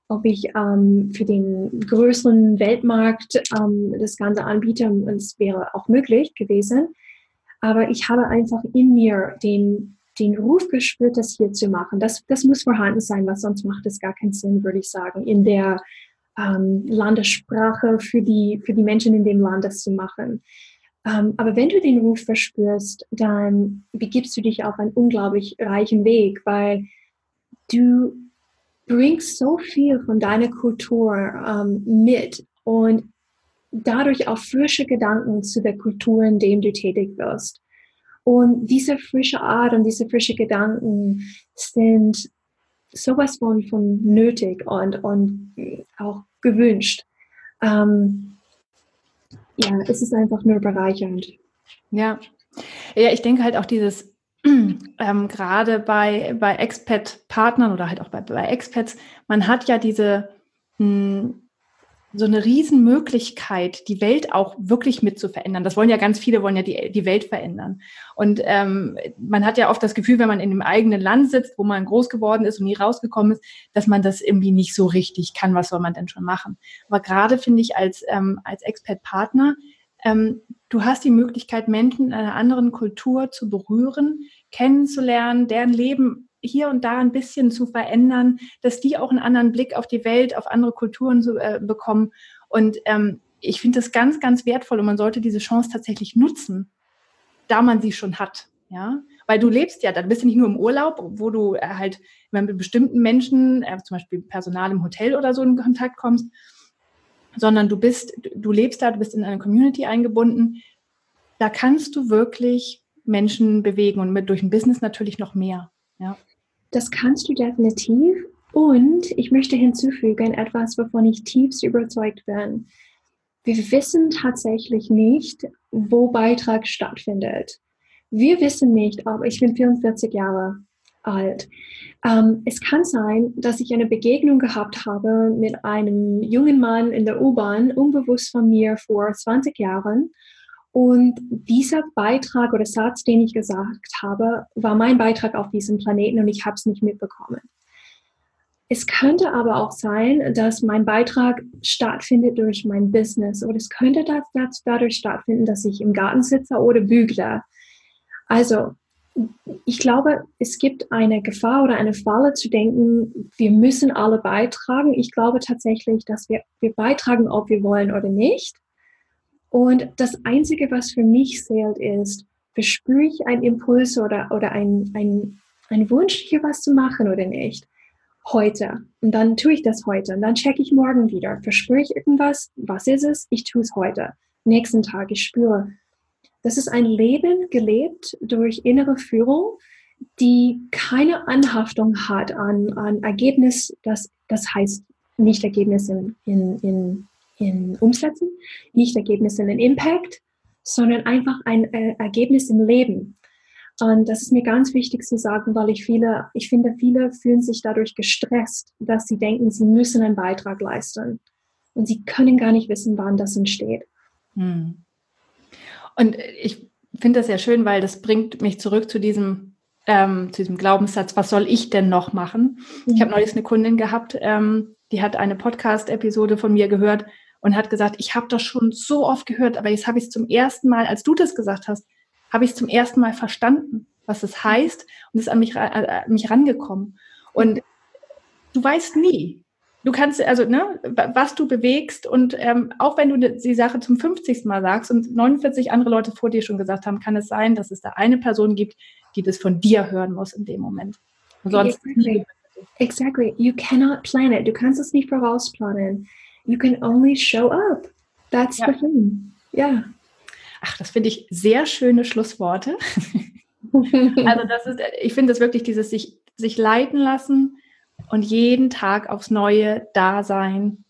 ob ich ähm, für den größeren Weltmarkt ähm, das Ganze anbiete. Und es wäre auch möglich gewesen. Aber ich habe einfach in mir den den Ruf gespürt, das hier zu machen. Das, das muss vorhanden sein, was sonst macht es gar keinen Sinn, würde ich sagen, in der ähm, Landessprache für die, für die Menschen in dem Land das zu machen. Ähm, aber wenn du den Ruf verspürst, dann begibst du dich auf einen unglaublich reichen Weg, weil du bringst so viel von deiner Kultur ähm, mit und dadurch auch frische Gedanken zu der Kultur, in dem du tätig wirst. Und diese frische Art und diese frische Gedanken sind sowas von, von nötig und, und auch gewünscht. Ähm, ja, es ist einfach nur bereichernd. Ja. Ja, ich denke halt auch dieses, ähm, gerade bei, bei Expat-Partnern oder halt auch bei, bei Expats, man hat ja diese mh, hm, so eine Riesenmöglichkeit, die Welt auch wirklich mit zu verändern. Das wollen ja ganz viele, wollen ja die, die Welt verändern. Und ähm, man hat ja oft das Gefühl, wenn man in dem eigenen Land sitzt, wo man groß geworden ist und nie rausgekommen ist, dass man das irgendwie nicht so richtig kann. Was soll man denn schon machen? Aber gerade finde ich als, ähm, als Expert-Partner, ähm, du hast die Möglichkeit, Menschen in einer anderen Kultur zu berühren, kennenzulernen, deren Leben hier und da ein bisschen zu verändern, dass die auch einen anderen Blick auf die Welt, auf andere Kulturen zu, äh, bekommen. Und ähm, ich finde das ganz, ganz wertvoll und man sollte diese Chance tatsächlich nutzen, da man sie schon hat. Ja, weil du lebst ja, dann bist du nicht nur im Urlaub, wo du äh, halt mit bestimmten Menschen, äh, zum Beispiel Personal im Hotel oder so in Kontakt kommst, sondern du bist, du lebst da, du bist in eine Community eingebunden. Da kannst du wirklich Menschen bewegen und mit durch ein Business natürlich noch mehr. Ja. Das kannst du definitiv. Und ich möchte hinzufügen, etwas, wovon ich tiefst überzeugt bin. Wir wissen tatsächlich nicht, wo Beitrag stattfindet. Wir wissen nicht, ob ich bin 44 Jahre alt. Ähm, es kann sein, dass ich eine Begegnung gehabt habe mit einem jungen Mann in der U-Bahn, unbewusst von mir vor 20 Jahren. Und dieser Beitrag oder Satz, den ich gesagt habe, war mein Beitrag auf diesem Planeten und ich habe es nicht mitbekommen. Es könnte aber auch sein, dass mein Beitrag stattfindet durch mein Business oder es könnte das, das dadurch stattfinden, dass ich im Garten sitze oder bügle. Also ich glaube, es gibt eine Gefahr oder eine Falle zu denken, wir müssen alle beitragen. Ich glaube tatsächlich, dass wir, wir beitragen, ob wir wollen oder nicht. Und das Einzige, was für mich zählt, ist, verspüre ich einen Impuls oder, oder einen ein Wunsch, hier was zu machen oder nicht? Heute. Und dann tue ich das heute. Und dann checke ich morgen wieder. Verspüre ich irgendwas? Was ist es? Ich tue es heute. Nächsten Tag, ich spüre. Das ist ein Leben gelebt durch innere Führung, die keine Anhaftung hat an, an Ergebnis, das, das heißt nicht Ergebnis in, in, in in Umsätzen, nicht Ergebnisse in Impact, sondern einfach ein äh, Ergebnis im Leben. Und das ist mir ganz wichtig zu sagen, weil ich viele, ich finde, viele fühlen sich dadurch gestresst, dass sie denken, sie müssen einen Beitrag leisten. Und sie können gar nicht wissen, wann das entsteht. Hm. Und ich finde das sehr schön, weil das bringt mich zurück zu diesem, ähm, zu diesem Glaubenssatz, was soll ich denn noch machen? Mhm. Ich habe neulich eine Kundin gehabt, ähm, die hat eine Podcast-Episode von mir gehört und hat gesagt, ich habe das schon so oft gehört, aber jetzt habe ich es zum ersten Mal, als du das gesagt hast, habe ich es zum ersten Mal verstanden, was es heißt und ist an mich, an mich rangekommen. Und du weißt nie. Du kannst, also, ne, was du bewegst und ähm, auch wenn du die Sache zum 50. Mal sagst und 49 andere Leute vor dir schon gesagt haben, kann es sein, dass es da eine Person gibt, die das von dir hören muss in dem Moment. sonst exactly. exactly. You cannot plan it. Du kannst es nicht vorausplanen you can only show up. That's ja. the thing. Ja. Ach, das finde ich sehr schöne Schlussworte. also das ist, ich finde es wirklich dieses sich, sich leiten lassen und jeden Tag aufs Neue da sein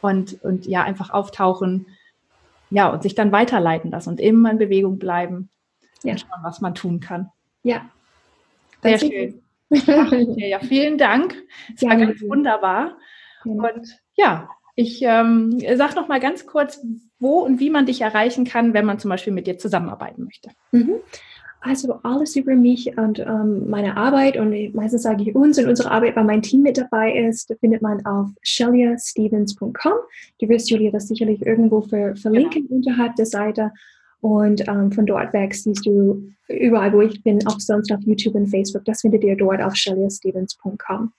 und, und ja, einfach auftauchen. Ja, und sich dann weiterleiten lassen und immer in Bewegung bleiben. Ja. Und schauen, was man tun kann. Ja. Sehr schön. Ach, ja, vielen Dank. Es war ganz wunderbar. Und ja, ich ähm, sag noch mal ganz kurz, wo und wie man dich erreichen kann, wenn man zum Beispiel mit dir zusammenarbeiten möchte. Mhm. Also alles über mich und ähm, meine Arbeit und meistens sage ich uns und unsere Arbeit, weil mein Team mit dabei ist, findet man auf sheliastevens.com. Du wirst Julia das sicherlich irgendwo ver verlinken genau. unterhalb der Seite. Und ähm, von dort weg siehst du überall, wo ich bin, auch sonst auf YouTube und Facebook. Das findet ihr dort auf sheliastevens.com.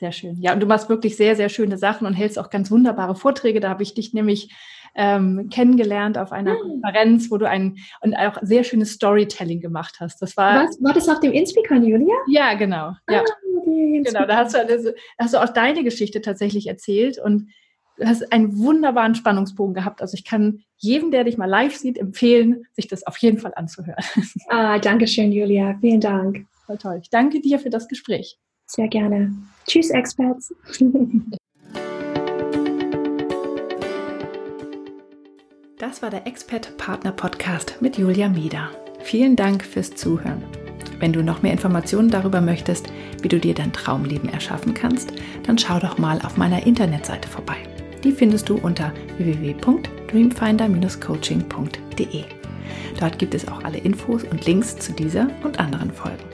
Sehr schön. Ja, und du machst wirklich sehr, sehr schöne Sachen und hältst auch ganz wunderbare Vorträge. Da habe ich dich nämlich ähm, kennengelernt auf einer hm. Konferenz, wo du ein und auch sehr schönes Storytelling gemacht hast. Das war. Was? War das auf dem Inspicon, Julia? Ja, genau. Ja. Ah, genau, da hast du, also, hast du auch deine Geschichte tatsächlich erzählt und du hast einen wunderbaren Spannungsbogen gehabt. Also ich kann jedem, der dich mal live sieht, empfehlen, sich das auf jeden Fall anzuhören. Ah, danke schön, Julia. Vielen Dank. Voll toll. Ich danke dir für das Gespräch. Sehr gerne. Tschüss, Experts. Das war der Expert Partner Podcast mit Julia Mieder. Vielen Dank fürs Zuhören. Wenn du noch mehr Informationen darüber möchtest, wie du dir dein Traumleben erschaffen kannst, dann schau doch mal auf meiner Internetseite vorbei. Die findest du unter www.dreamfinder-coaching.de. Dort gibt es auch alle Infos und Links zu dieser und anderen Folgen.